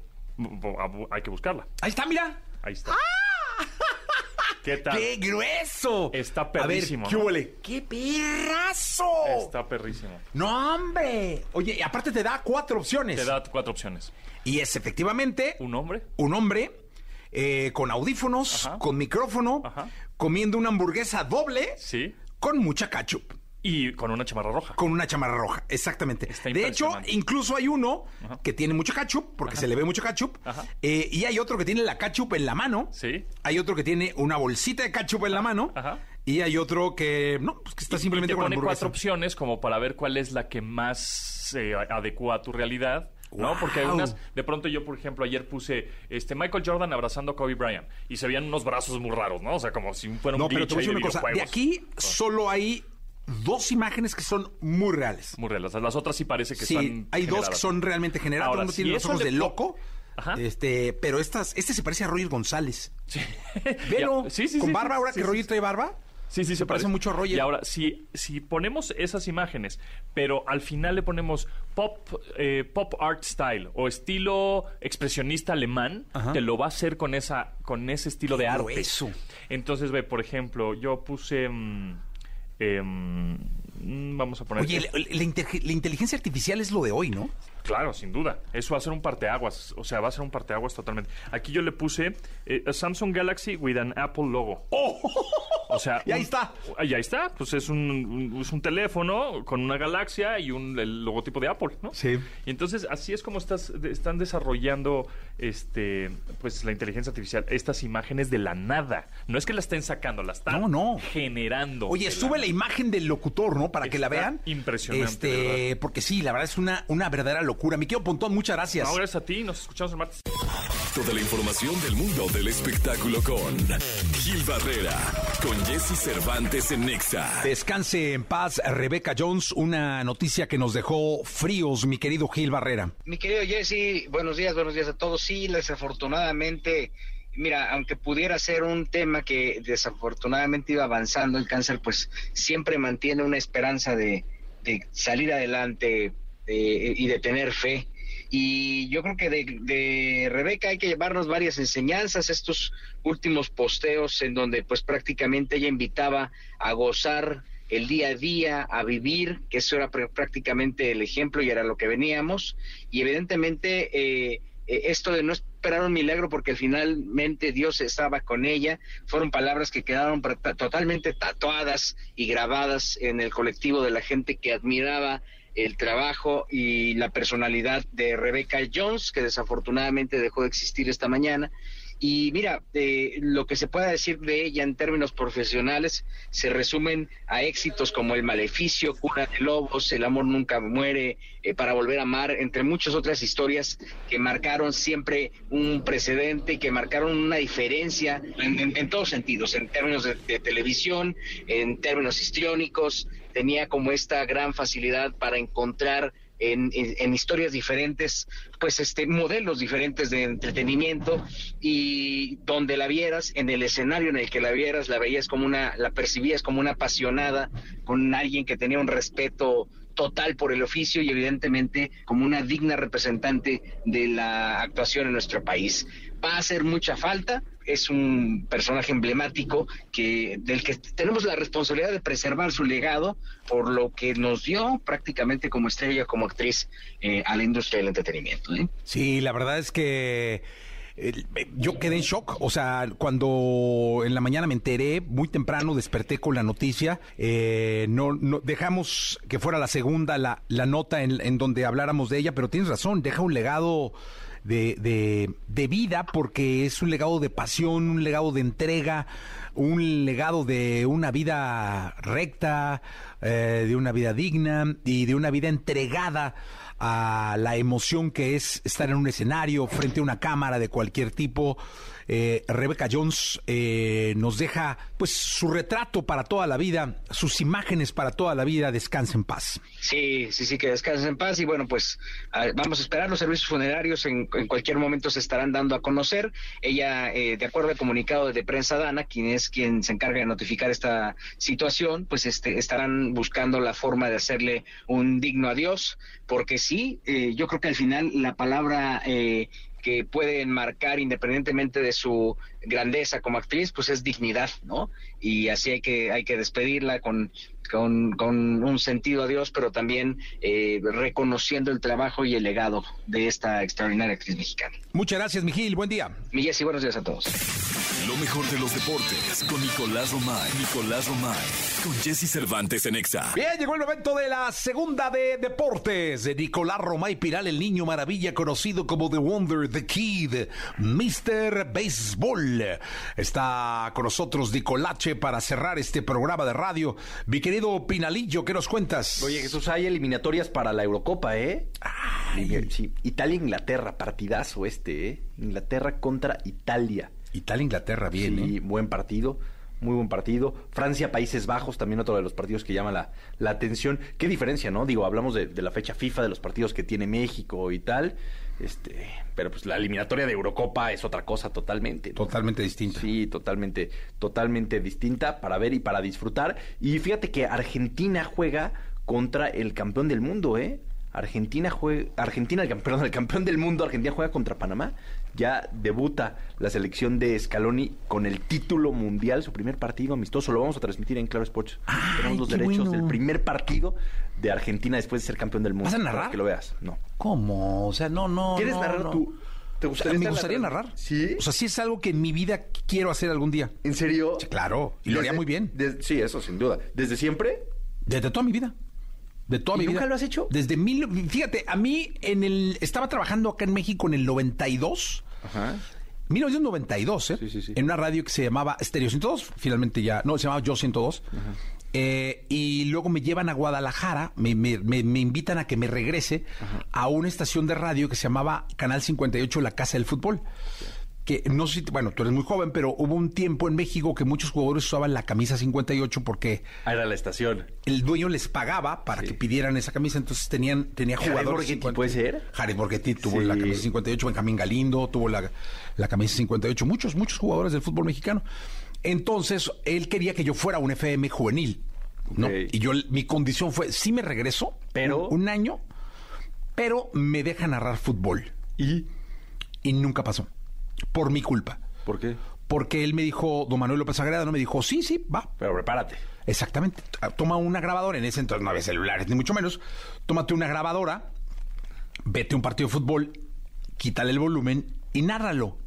G: Hay que buscarla.
A: Ahí está, mira.
G: Ahí está. ¿Qué tal?
A: ¡Qué grueso!
G: Está perrísimo,
A: A ver, ¿qué
G: ¿no?
A: huele? ¡Qué perrazo!
G: Está perrísimo.
A: ¡No, hombre! Oye, y aparte te da cuatro opciones.
G: Te da cuatro opciones.
A: Y es efectivamente
G: Un hombre,
A: un hombre eh, con audífonos,
G: Ajá.
A: con micrófono,
G: Ajá.
A: comiendo una hamburguesa doble
G: sí,
A: con mucha ketchup.
G: Y con una chamarra roja.
A: Con una chamarra roja, exactamente.
G: Está
A: De hecho, incluso hay uno que tiene mucho ketchup, porque se le ve mucho ketchup. Eh, y hay otro que tiene la ketchup en la mano.
G: Sí.
A: Hay otro que tiene una bolsita de ketchup en la mano.
G: Ajá.
A: Y hay otro que, no, pues que está
G: Y
A: simplemente
G: te
A: con
G: pone cuatro opciones como para ver cuál es la que más se adecua a tu realidad. ¿No?
A: Wow.
G: Porque hay unas, de pronto yo, por ejemplo, ayer puse este Michael Jordan abrazando a Kobe Bryant y se veían unos brazos muy raros, ¿no? O sea, como si fuera un
A: No, pero te voy a decir una cosa. De aquí solo hay dos imágenes que son muy reales.
G: Muy reales. Las otras sí parece que
A: Sí, hay dos que son realmente generadas.
G: Ahora,
A: Uno
G: si
A: tiene los
G: eso
A: ojos
G: le
A: de loco.
G: Ajá.
A: Este, pero estas, este se parece a Roger González.
G: Sí. Sí,
A: con barba, ahora que Roger trae barba.
G: Sí, sí, se
A: parece mucho a Roger.
G: Y ahora, si, si ponemos esas imágenes, pero al final le ponemos pop, eh, pop art style o estilo expresionista alemán,
A: Ajá.
G: te lo va a hacer con esa, con ese estilo de arte.
A: grueso.
G: Entonces, ve, por ejemplo, yo puse. mm, em, vamos a poner.
A: Oye, la, la inteligencia artificial es lo de hoy, ¿no?
G: Claro, sin duda. Eso va a ser un parteaguas. O sea, va a ser un parteaguas totalmente. Aquí yo le puse eh, a Samsung Galaxy with an Apple logo. O sea,
A: ¡Oh! Y ahí
G: un-
A: está.
G: Ahí ahí está. Pues es un, un- es un teléfono con una galaxia y un el logotipo de Apple, ¿no?
A: Sí.
G: Y entonces así es como estás, están desarrollando este pues la inteligencia artificial, estas imágenes de la nada. No es que la estén sacando, la están
A: No, no.
G: generando.
A: Oye, sube la imagen del locutor, ¿no? Para que la vean.
G: impresionante,
A: Este, porque sí, la verdad es una, una verdadera locura. Mi querido Pontón, muchas gracias.
G: No, gracias a ti. Nos escuchamos el martes.
B: Toda la información del mundo del espectáculo con Gil Barrera, con Jesse Cervantes en Nexa.
A: Descanse en paz, Rebeca Jones. Una noticia que nos dejó fríos, mi querido Gil Barrera.
H: Mi querido Jesse, buenos días, buenos días a todos. Sí, desafortunadamente, mira, aunque pudiera ser un tema que desafortunadamente iba avanzando, el cáncer pues siempre mantiene una esperanza de, de salir adelante de- y de tener fe. Y yo creo que de, de Rebeca hay que llevarnos varias enseñanzas, estos últimos posteos en donde pues prácticamente ella invitaba a gozar el día a día, a vivir, que eso era pr- prácticamente el ejemplo y era lo que veníamos. Y evidentemente, eh, eh, esto de no esperar un milagro porque finalmente Dios estaba con ella, fueron palabras que quedaron totalmente tatuadas y grabadas en el colectivo de la gente que admiraba el trabajo y la personalidad de Rebecca Jones, que desafortunadamente dejó de existir esta mañana. Y mira, eh, lo que se pueda decir de ella en términos profesionales se resumen a éxitos como El Maleficio, Cura de Lobos, El Amor Nunca Muere, eh, Para Volver a Amar, entre muchas otras historias que marcaron siempre un precedente y que marcaron una diferencia en, todos sentidos, en términos de, de televisión, en términos histriónicos, tenía como esta gran facilidad para encontrar en, historias diferentes, pues este modelos diferentes de entretenimiento y donde la vieras, en el escenario en el que la vieras, la veías como una, la percibías como una apasionada, con alguien que tenía un respeto total por el oficio y evidentemente como una digna representante de la actuación en nuestro país. Va a hacer mucha falta, es un personaje emblemático que del que tenemos la responsabilidad de preservar su legado por lo que nos dio prácticamente como estrella, como actriz eh, a la industria del entretenimiento. ¿eh?
A: Sí, la verdad es que yo quedé en shock, o sea, cuando en la mañana me enteré, muy temprano desperté con la noticia, eh, no, no, dejamos que fuera la segunda la, la nota en, en, donde habláramos de ella, pero tienes razón, deja un legado de, de, de vida porque es un legado de pasión, un legado de entrega, un legado de una vida recta, eh, de una vida digna y de una vida entregada a la emoción que es estar en un escenario frente a una cámara de cualquier tipo eh, Rebecca Jones eh, nos deja pues su retrato para toda la vida, sus imágenes para toda la vida, descansa en paz.
H: Sí, sí, sí, que descanse en paz y bueno, pues vamos a esperar los servicios funerarios en, cualquier momento se estarán dando a conocer. Ella, eh, de acuerdo al comunicado de prensa Dana, quien es quien se encarga de notificar esta situación, pues este, estarán buscando la forma de hacerle un digno adiós, porque sí, eh, yo creo que al final la palabra eh, que puede enmarcar independientemente de su grandeza como actriz, pues es dignidad, ¿no? Y así hay que, hay que despedirla con, con, con un sentido a Dios, pero también eh, reconociendo el trabajo y el legado de esta extraordinaria actriz mexicana.
A: Muchas gracias, Miguel. Buen día.
H: Miguel, y buenos días a todos.
B: Lo mejor de los deportes con Nicolás Romay. Nicolás Romay. Con Jesse Cervantes en Exa.
A: Bien, llegó el momento de la segunda de deportes. De Nicolás Romay Piral, el niño maravilla conocido como The Wonder, The Kid, Mr. Baseball. Está con nosotros Nicolache para cerrar este programa de radio. Mi querido Pinalillo, ¿qué nos cuentas?
C: Oye, Jesús, hay eliminatorias para la Eurocopa, ¿eh? Sí. Italia-Inglaterra, partidazo este, ¿eh? Inglaterra contra Italia.
A: Italia-Inglaterra, bien,
C: sí,
A: ¿eh?
C: buen partido muy buen partido. Francia-Países Bajos, también otro de los partidos que llama la, la atención. Qué diferencia, ¿no? Digo, hablamos de, de, la fecha FIFA, de los partidos que tiene México y tal. Este, pero pues la eliminatoria de Eurocopa es otra cosa totalmente.
A: Totalmente distinta.
C: Sí, totalmente, totalmente distinta para ver y para disfrutar. Y fíjate que Argentina juega contra el campeón del mundo, ¿eh? Argentina juega, Argentina, el campeón, el campeón del mundo, Argentina juega contra Panamá. Ya debuta la selección de Scaloni con el título mundial, su primer partido amistoso. Lo vamos a transmitir en Claro Sports. Tenemos los derechos del primer partido de Argentina después de ser campeón del mundo.
A: ¿Vas a narrar?
C: que lo veas. No.
A: ¿Cómo? O sea, no, no.
C: ¿Quieres
A: no,
C: narrar
A: no.
C: tú? ¿Te gustaría
A: me gustaría narrar.
C: ¿Sí?
A: O sea, sí es algo que en mi vida quiero hacer algún día.
C: ¿En serio?
A: Sí, claro. Y lo haría muy bien.
C: Desde, sí, eso sin duda. ¿Desde siempre?
A: Desde toda mi vida. De toda
C: ¿Y
A: mi
C: nunca
A: vida.
C: lo has hecho?
A: Desde mil. Fíjate, a mí en el. Estaba trabajando acá en México en el 92.
C: Ajá.
A: 1992, ¿eh?
C: Sí, sí, sí.
A: En una radio que se llamaba Stereo 102, finalmente ya, no, se llamaba Yo 102. Eh, y luego me llevan a Guadalajara, me, me- me- me invitan a que me regrese a una estación de radio que se llamaba Canal 58, La Casa del Fútbol. Que no sé si, bueno, tú eres muy joven, pero hubo un tiempo en México que muchos jugadores usaban la camisa 58 porque
C: Ah, era la estación.
A: el dueño les pagaba para que pidieran esa camisa, entonces tenían tenía jugadores. 50.
C: ¿puede ser?
A: Jared Borghetti tuvo
C: Sí.
A: la camisa 58, Benjamín Galindo tuvo la, la camisa 58, muchos, muchos jugadores del fútbol mexicano. Entonces, él quería que yo fuera un FM juvenil, ¿no? Y yo, mi condición fue, sí me regreso,
C: Pero-
A: un, un año, pero me deja narrar fútbol.
C: ¿Y?
A: Y nunca pasó, por mi culpa.
C: ¿Por qué?
A: Porque él me dijo, don Manuel López Agreda, no me dijo, sí, sí, va,
C: Pero prepárate.
A: Exactamente. Toma una grabadora, en ese entonces no había celulares, ni mucho menos. Tómate una grabadora, vete a un partido de fútbol, quítale el volumen y nárralo.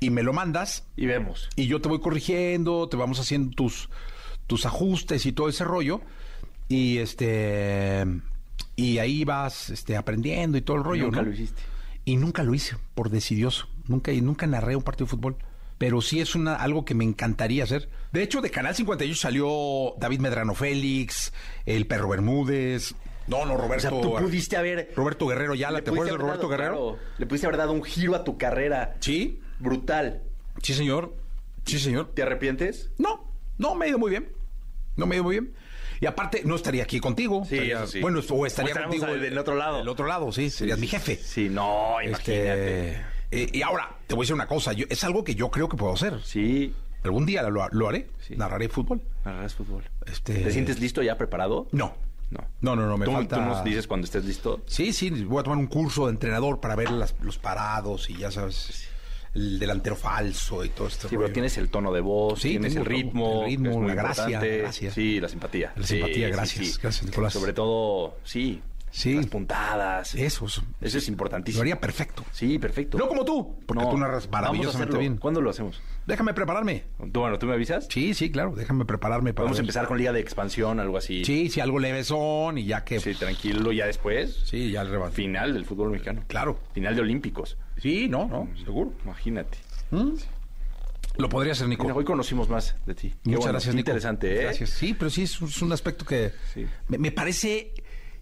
A: Y me lo mandas
C: Y vemos.
A: y yo te voy corrigiendo, te vamos haciendo tus, tus ajustes y todo ese rollo. Y este y ahí vas este, aprendiendo y todo el rollo.
C: nunca
A: ¿no?
C: lo hiciste.
A: Y nunca lo hice, por decidioso. Nunca, y nunca narré un partido de fútbol. Pero sí es una, algo que me encantaría hacer. De hecho, de Canal 58 salió David Medrano Félix, el Perro Bermúdez. No, no,
C: O
A: Roberto.
C: sea, tú pudiste haber...
A: Roberto Guerrero ya,
C: le
A: ¿te acuerdas de Roberto
C: dado,
A: Guerrero?
C: claro, le pudiste haber dado un giro a tu carrera.
A: Sí,
C: Brutal.
A: sí, señor. Sí, señor.
C: ¿Te arrepientes?
A: No, no me ha ido muy bien. No me ha ido muy bien. Y aparte, no estaría aquí contigo.
C: Sí,
A: Estaría-
C: eso sí.
A: Bueno, o estaría
C: O estaríamos
A: contigo
C: al- del otro lado.
A: Del otro lado, sí. Serías mi jefe.
C: Sí, no, imagínate.
A: Este, eh, y ahora, te voy a decir una cosa. yo- es algo que yo creo que puedo hacer.
C: Sí.
A: Algún día lo, lo haré.
C: Sí.
A: Narraré fútbol.
C: Narras fútbol.
A: Este-
C: ¿Te sientes listo ya preparado?
A: No.
C: No.
A: No, no, no. Me
C: ¿Tú,
A: falta...
C: tú nos dices cuando estés listo?
A: Sí, sí. Voy a tomar un curso de entrenador para ver las- los parados y ya sabes, el delantero falso y todo esto.
C: Sí, pero tienes el tono de voz,
A: Sí,
C: tienes el ritmo,
A: el ritmo,
C: que es muy
A: la gracia, gracia.
C: Sí, la simpatía.
A: La simpatía,
C: sí,
A: gracias,
C: sí.
A: gracias, Nicolás.
C: Sobre todo, sí,
A: Sí.
C: las puntadas.
A: Eso. Eso,
C: Eso es
A: lo
C: importantísimo.
A: haría perfecto.
C: Sí, perfecto.
A: No como tú, porque tú narras
C: vamos a
A: maravillosamente bien.
C: ¿Cuándo lo hacemos?
A: Déjame prepararme.
C: Tú, bueno, ¿tú me avisas?
A: Sí, sí, claro. Déjame prepararme para
C: Podemos
A: ver.
C: empezar con Liga de Expansión, algo así.
A: Sí, sí, algo leve son y ya que...
C: Sí, tranquilo, ya después.
A: Sí, ya el rebate.
C: Final del fútbol mexicano.
A: Claro.
C: Final de Olímpicos.
A: Sí, no, no, seguro.
C: Imagínate.
A: Lo podría hacer, Nico.
C: Mira, hoy conocimos más de ti.
A: Muchas
C: bueno,
A: gracias, Nico.
C: Interesante, ¿eh?
A: Gracias. Sí, pero sí es, un- es un aspecto que
C: Sí.
A: me, me parece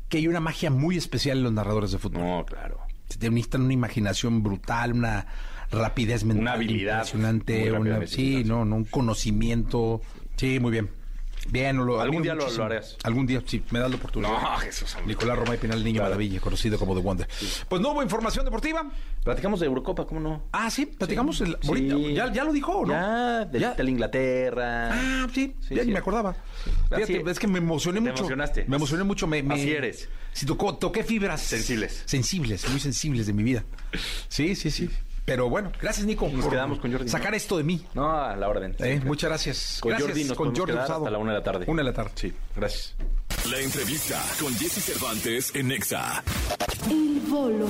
A: que hay una magia muy especial en los narradores de fútbol.
C: No, claro.
A: Te necesitan una imaginación brutal, una rapidez mental
C: Una habilidad
A: impresionante, una- sí, no, no, un conocimiento. Sí, muy bien. Bien, lo,
C: Algún día lo- lo harás.
A: Algún día, sí, me das la oportunidad.
C: No, Jesús.
A: Nicolás Romay Pinal, niño
C: Claro.
A: maravilla, conocido como The Wonder. Pues no hubo información deportiva.
C: Platicamos de Eurocopa, ¿cómo no?
A: Ah, sí, platicamos el,
C: Sí.
A: ahorita. ¿Ya, ya lo dijo o no?
C: Ya, de,
A: Ya.
C: de la Inglaterra.
A: Ah, sí,
C: Sí,
A: ya ni me acordaba. Fíjate, es que me emocioné
C: Te
A: mucho.
C: emocionaste.
A: Me emocioné mucho. Me, me-
C: Así eres.
A: Sí, tocó, toqué fibras.
C: Sensibles.
A: Sensibles, muy sensibles de mi vida. Sí, sí, sí. Pero bueno, gracias, Nico.
C: Nos
A: por
C: quedamos con Jordi, ¿no?
A: Sacar esto de mí.
C: No, a la orden.
A: Eh, muchas gracias.
C: Con
A: Gracias,
C: Jordi nos
A: con Jordi
C: quedar hasta la una de la tarde.
A: Una de la tarde.
C: Sí, gracias.
B: La entrevista con Jesse Cervantes en Nexa.
I: Il Volo.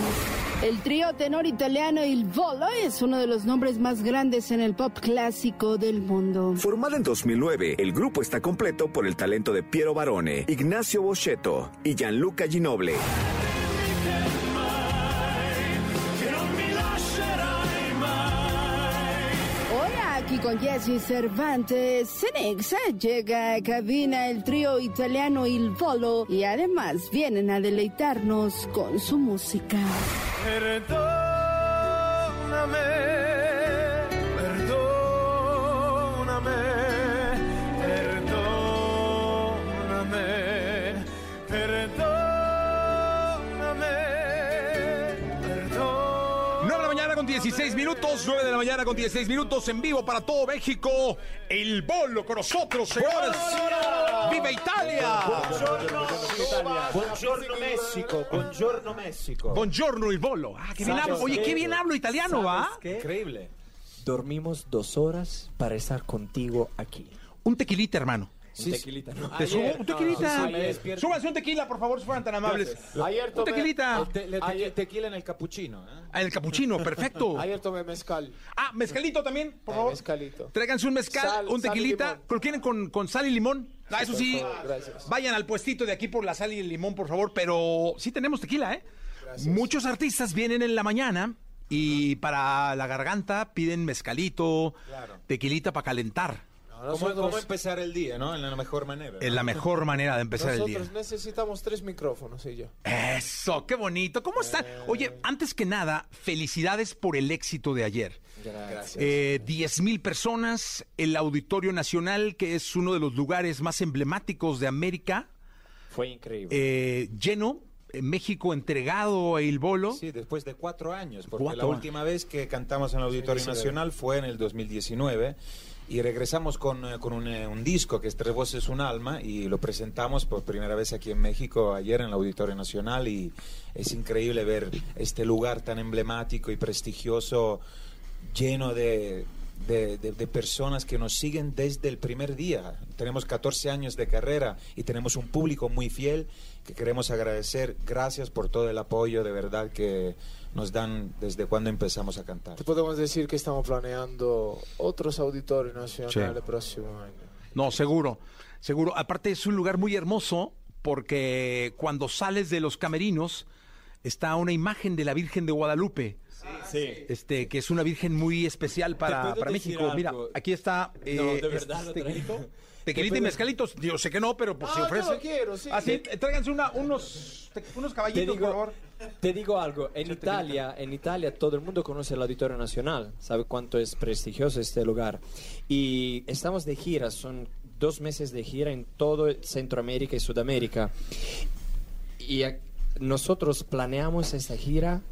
I: El trío tenor italiano Il Volo es uno de los nombres más grandes en el pop clásico del mundo.
J: Formado en 2009, el grupo está completo por el talento de Piero Barone, Ignacio Boschetto y Gianluca Ginoble.
I: Con Jesse Cervantes. Cenexa llega a cabina el trío italiano Il Volo y además vienen a deleitarnos con su música.
K: Perdóname,
A: 16 minutos, 9 de la mañana con 16 minutos en vivo para todo México. El bolo con nosotros, señores. ¡Viva Italia!
L: Buongiorno México, buongiorno México.
A: Buongiorno il bolo. Ah, qué bien hablo. Oye, qué bien hablo italiano, ¿va?
L: Increíble. Dormimos dos horas para estar contigo aquí.
A: Un tequilita, hermano.
L: Un tequilita, ¿no?
A: Te subo un tequilita. Súbanse un tequila, por favor, si fueran tan amables.
M: Ayer
A: Un tequilita.
M: el te- le- tequi- tequila en el capuchino. ¿eh?
A: Ah, el capuchino, perfecto.
M: Ayer tomé mezcal.
A: Ah, mezcalito también, por
M: Eh,
A: favor.
M: mezcalito.
A: Tráiganse un mezcal,
M: Sal-
A: un tequilita. ¿Lo quieren con, con sal y limón? Ah, eso sí.
M: gracias.
A: Vayan al puestito de aquí por la sal y el limón, por favor. Pero sí tenemos tequila, ¿eh? Muchos artistas vienen en la mañana y para la garganta piden mezcalito,
M: Claro.
A: tequilita para calentar.
M: ¿Cómo, cómo empezar el día, no? En la mejor manera.
A: Es la mejor manera de empezar el día.
M: Nosotros necesitamos tres micrófonos y yo.
A: Eso, qué bonito. ¿Cómo están? Oye, antes que nada, felicidades por el éxito de ayer.
M: Gracias.
A: Eh, 10 mil personas, el Auditorio Nacional, que es uno de los lugares más emblemáticos de América,
M: Fue increíble.
A: eh, lleno, eh, México entregado a Il Bolo.
M: Sí, después de cuatro años, porque
A: Cuatro
M: la última vez que cantamos en el Auditorio
L: sí,
M: Nacional fue en el 2019 y regresamos con, eh, con un, eh, un disco que es Tres Voces, un Alma y lo presentamos por primera vez aquí en México ayer en el Auditorio Nacional y es increíble ver este lugar tan emblemático y prestigioso lleno de de, de- de personas que nos siguen desde el primer día. Tenemos 14 años de carrera y tenemos un público muy fiel que queremos agradecer. Gracias por todo el apoyo de verdad que nos dan desde cuando empezamos a cantar.
N: Te podemos decir que estamos planeando otros auditorios nacionales
A: Sí.
N: el próximo año.
A: No, seguro, seguro. Aparte es un lugar muy hermoso porque cuando sales de los camerinos está una imagen de la Virgen de Guadalupe.
L: Sí.
A: Este, que es una virgen muy especial para, para México. Mira,
L: algo?
A: aquí está. eh,
L: No, de verdad
A: es
L: lo.
A: Tequilita y mezcalitos. Yo sé que no, pero pues
N: Ah, yo
A: ofrece.
N: lo quiero, sí.
A: Ah, sí, tráiganse una- unos, te- unos caballitos,
L: digo,
A: por favor.
L: te digo algo, en Italia, en Italia todo el mundo conoce el Auditorio Nacional, sabe cuánto es prestigioso este lugar. Y estamos de gira, son dos meses de gira en todo Centroamérica y Sudamérica. Y nosotros planeamos esta gira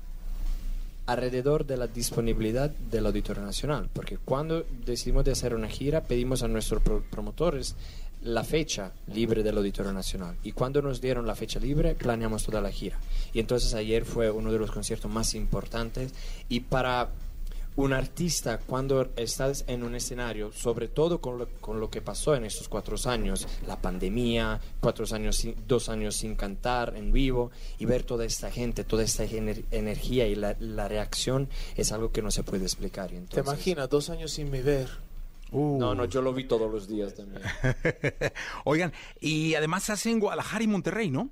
L: alrededor de la disponibilidad del Auditorio Nacional, porque cuando decidimos de hacer una gira pedimos a nuestros pro- promotores la fecha libre del Auditorio Nacional. Y cuando nos dieron la fecha libre planeamos toda la gira. Y entonces ayer fue uno de los conciertos más importantes. Y para un artista cuando estás en un escenario, sobre todo con lo, con lo que pasó en estos cuatro años, la pandemia, cuatro años, sin- dos años sin cantar en vivo y ver toda esta gente, toda esta ener- energía y la, la reacción es algo que no se puede explicar. y
N: ¿Te
L: entonces-
N: imaginas dos años sin mi ver?
L: No, no, yo lo vi todos los días también.
A: Oigan, y además se hace en Guadalajara y Monterrey, ¿no?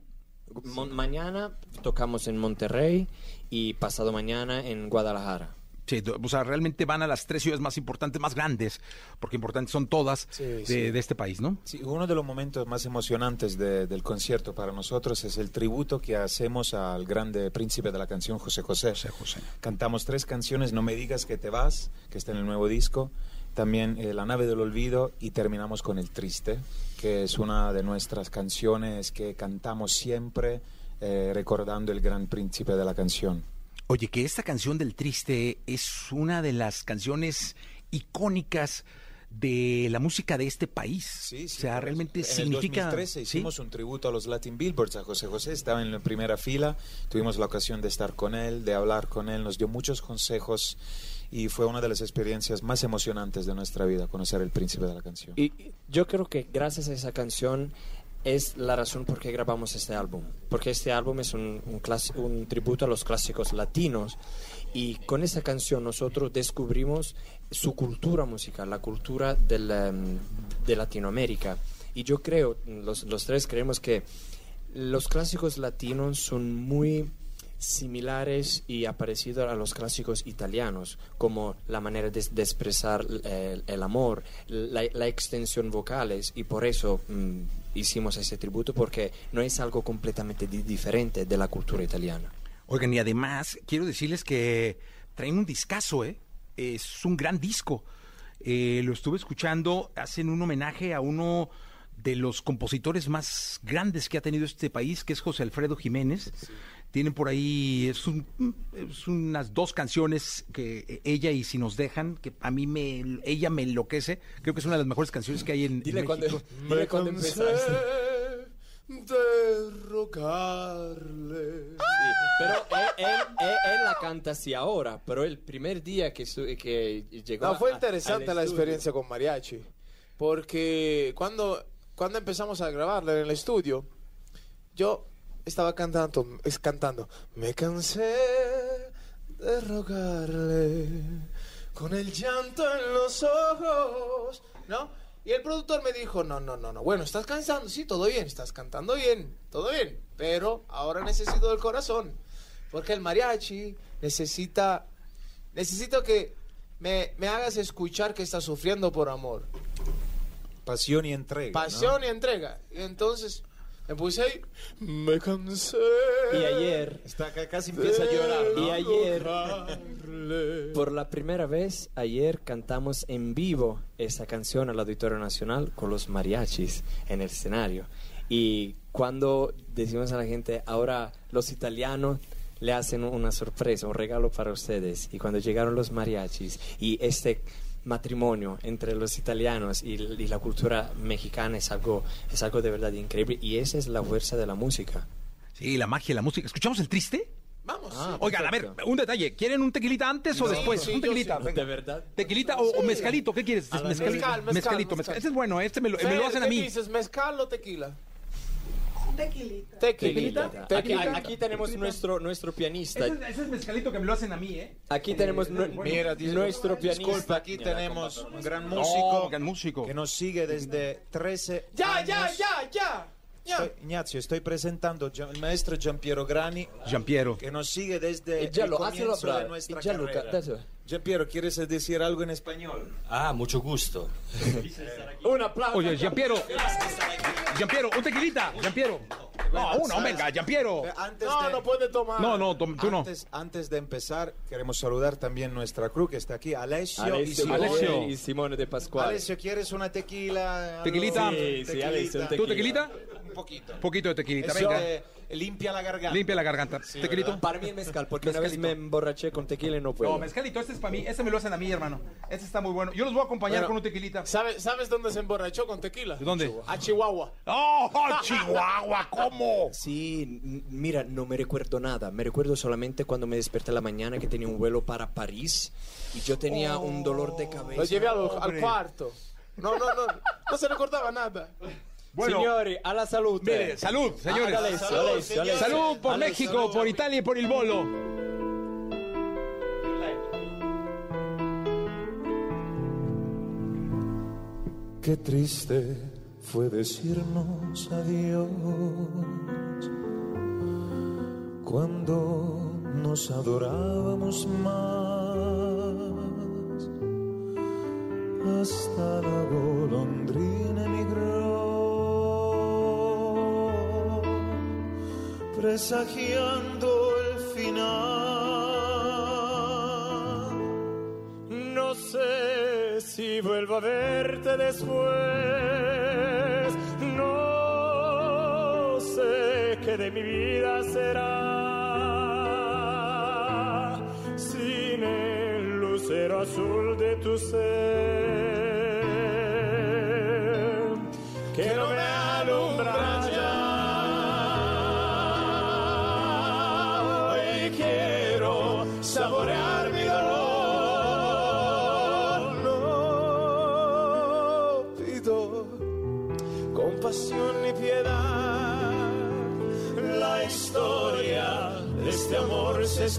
L: Mon- mañana tocamos en Monterrey y pasado mañana en Guadalajara.
A: Sí, o sea, realmente van a las tres ciudades más importantes, más grandes, porque importantes son todas
M: Sí,
A: de,
M: sí.
A: de este país, ¿no?
M: Sí, uno de los momentos más emocionantes de- del concierto para nosotros es el tributo que hacemos al grande príncipe de la canción José José. Cantamos tres canciones, No me digas que te vas, que está en el nuevo disco, también eh, La nave del olvido y terminamos con El triste, que es una de nuestras canciones que cantamos siempre eh, recordando el gran príncipe de la canción.
A: Oye, que esta canción del triste es una de las canciones icónicas de la música de este país. o sea, realmente
M: En
A: significa...
M: el 2013
A: ¿sí?
M: hicimos un tributo a los Latin Billboards a José José, estaba en la primera fila, tuvimos la ocasión de estar con él, de hablar con él, nos dio muchos consejos y fue una de las experiencias más emocionantes de nuestra vida, conocer el príncipe de la canción.
L: Y yo creo que gracias a esa canción es la razón por qué grabamos este álbum. Porque este álbum es un, tributo a los clásicos latinos. Y con esa canción nosotros descubrimos su cultura musical, la cultura del, em, de Latinoamérica. Y yo creo, los, los tres creemos que los clásicos latinos son muy similares y parecidos a los clásicos italianos, como la manera de, expresar eh, el, amor, la, la extensión vocales, y por eso mm, hicimos ese tributo, porque no es algo completamente di- diferente de la cultura italiana.
A: Oigan, y además quiero decirles que traen un discazo, ¿eh? Es un gran disco. Eh, lo estuve escuchando, hacen un homenaje a uno de los compositores más grandes que ha tenido este país, que es José Alfredo Jiménez. Tienen por ahí, es, un- es unas dos canciones que ella y Si nos dejan, que a mí me, ella me enloquece. Creo que es una de las mejores canciones que hay en, en
L: Dile cuando-
A: México.
L: dile cuando empezaste.
N: de rogarle.
L: Pero él, él- él- él la canta así ahora, pero el primer día que, su- que llegó...
N: No, fue
L: a-
N: interesante la experiencia con mariachi, porque cuando, cuando empezamos a grabarla en el estudio, yo estaba cantando, es cantando, me cansé de rogarle con el llanto en los ojos, ¿no? Y el productor me dijo, no, no, no, no, bueno, estás cansando, sí, todo bien, estás cantando bien, todo bien, pero ahora necesito el corazón, porque el mariachi necesita, necesito que me, me hagas escuchar que estás sufriendo por amor.
M: Pasión y entrega. ¿no?
N: Pasión y entrega. Y entonces me puse ahí, me cansé.
L: Y ayer...
M: Está, ca- casi empieza a llorar. ¿no?
L: Y ayer, por la primera vez, ayer cantamos en vivo esa canción al Auditorio Nacional con los mariachis en el escenario. Y cuando decimos a la gente, ahora los italianos le hacen una sorpresa, un regalo para ustedes. Y cuando llegaron los mariachis y este matrimonio entre los italianos y, y la cultura mexicana es algo, es algo de verdad increíble. Y esa es la fuerza de la música.
A: Sí, la magia de la música. ¿Escuchamos el triste?
N: Vamos.
L: Ah,
A: Oigan, a ver, un detalle. ¿Quieren un tequilita antes o
N: Sí,
A: después?
N: sí,
A: un tequilita.
N: sí.
L: ¿De verdad?
A: ¿Tequilita o, o
N: Sí.
A: mezcalito? ¿Qué quieres?
N: Mezcal, mezcal,
A: mezcalito,
N: mezcal.
A: Este es bueno, este me lo, me lo hacen a
N: ¿Qué
A: mí.
N: dices, mezcal o tequila?
E: Tequilita.
N: Tequilita.
L: Aquí,
N: Tequilita.
L: aquí tenemos nuestro, nuestro pianista.
A: Ese, es- ese es mezcalito que me lo hacen a mí, ¿eh?
L: Aquí tenemos nu-
M: Mira,
L: nuestro pianista.
M: Disculpa, aquí tenemos un gran
A: No,
M: músico
A: gran músico.
M: que nos sigue desde 13
N: Ya,
M: años.
N: ya, ya, ya. Ya.
M: Estoy- Ignazio, estoy presentando el maestro Giampiero Grani,
A: Giampiero.
M: que nos sigue desde
L: Y
M: el comienzo de nuestra
L: Y
M: carrera. Giampiero, ¿quieres decir algo en español?
F: Ah, mucho gusto.
L: Un aplauso.
A: Oye, Giampiero. Giampiero, un tequilita. Giampiero. No, uno,
M: ¿sabes?
A: venga, Giampiero.
M: Antes
N: No,
M: de,
N: no puede tomar.
A: No, no, tom- tú no.
M: antes, antes de empezar, queremos saludar también nuestra crew que está aquí, Alessio, y
L: Alessio,
M: Simone.
A: Alessio.
L: y Simone de Pascual.
M: Alessio, ¿quieres una tequila?
A: Tequilita.
L: Sí, sí, Alessio, un
A: ¿Tú tequilita?
M: Un poquito.
A: Un poquito de tequilita,
M: Eso
A: venga.
M: eh, limpia la garganta.
A: Limpia la garganta. ¿Tequilito?
L: Para mí el mezcal, porque una vez me emborraché con tequila y no puedo.
A: No, mezcalito, este es para mí. Este me lo hacen a mí, hermano. Este está muy bueno. Yo los voy a acompañar
N: Bueno.
A: con un tequilita.
N: ¿Sabes, ¿Sabes dónde se emborrachó con tequila?
A: ¿De dónde?
N: A Chihuahua.
A: ¡Oh, Chihuahua! ¿Cómo?
L: Sí, mira, no me recuerdo nada. Me recuerdo solamente cuando me desperté la mañana que tenía un vuelo para París y yo tenía un dolor de cabeza.
N: Lo llevé al, al cuarto. No, no, no. No se recordaba nada.
A: Bueno.
L: Signori, alla salute.
A: Mire, salud, señores.
L: Ah, Alessio,
M: Salud,
L: Alessio,
M: señores.
L: Alessio.
A: Salud por México,
L: salud.
A: por Italia y por el bolo.
M: Qué triste fue decirnos adiós cuando nos adorábamos más. Hasta la golondrina presagiando el final.
L: No sé si vuelvo a verte después. No sé qué de mi vida será sin el lucero azul de tu ser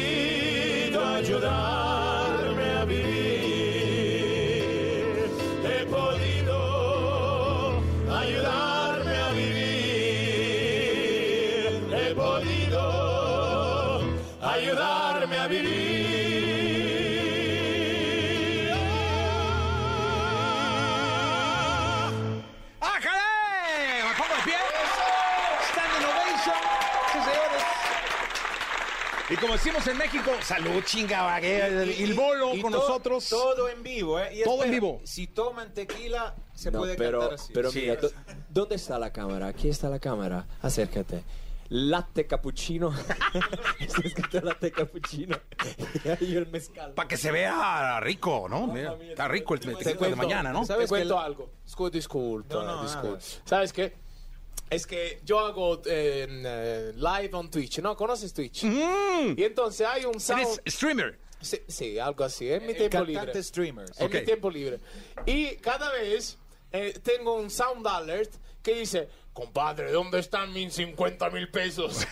N: he podido ayudarme
A: Y como decimos en México, salud, chinga, el, bolo
M: Y
A: con
M: to-
A: nosotros.
M: Todo en vivo, ¿eh? Y
A: Todo en
M: espera,
A: vivo.
M: Si toman tequila, se
L: No,
M: puede
L: pero,
M: cantar así.
L: pero
M: Sí.
L: mira, ¿dónde está la cámara? Aquí está la cámara. Acércate. Latte cappuccino. Está escrito latte cappuccino. Y el mezcal.
A: Para que se vea rico, ¿no? Mira, está rico el tequila de mañana, ¿no?
N: Te cuento algo. Disculpa,
M: No, no,
N: disculpa.
M: nada.
N: ¿Sabes qué? Es que yo hago eh, eh, live on Twitch, ¿no? ¿Conoces Twitch? Y entonces hay un sound...
A: Eres streamer.
N: Sí, sí, algo así, en mi
M: El
N: tiempo
M: cantante
N: libre.
M: streamer.
N: En
A: Ok.
N: mi tiempo libre. Y cada vez eh, tengo un sound alert que dice, compadre, ¿dónde están mis 50 mil pesos?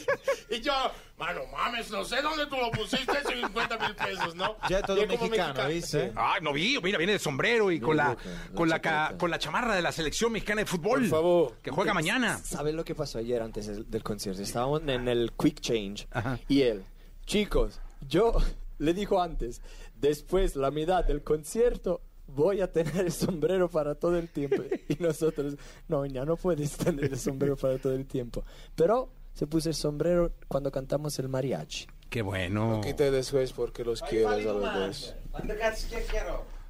N: y yo, mano, mames, no sé dónde tú lo pusiste, 50 mil pesos, ¿no?
M: Ya todo
N: como
M: mexicano, ¿viste?
A: Ay, no vi, mira, viene de sombrero y con la, con la, ca- con la chamarra de la selección mexicana de fútbol.
N: Por favor.
A: Que juega mañana.
L: ¿Sabes lo que pasó ayer antes del, del concierto? Estábamos en el Quick Change
A: Ajá.
L: y él, chicos, yo le dijo antes, después la mitad del concierto voy a tener el sombrero para todo el tiempo. Y nosotros, no, ya no puedes tener el sombrero para todo el tiempo. Pero se puso el sombrero cuando cantamos el mariachi.
A: Qué bueno.
N: Quité después porque los quiero a los dos.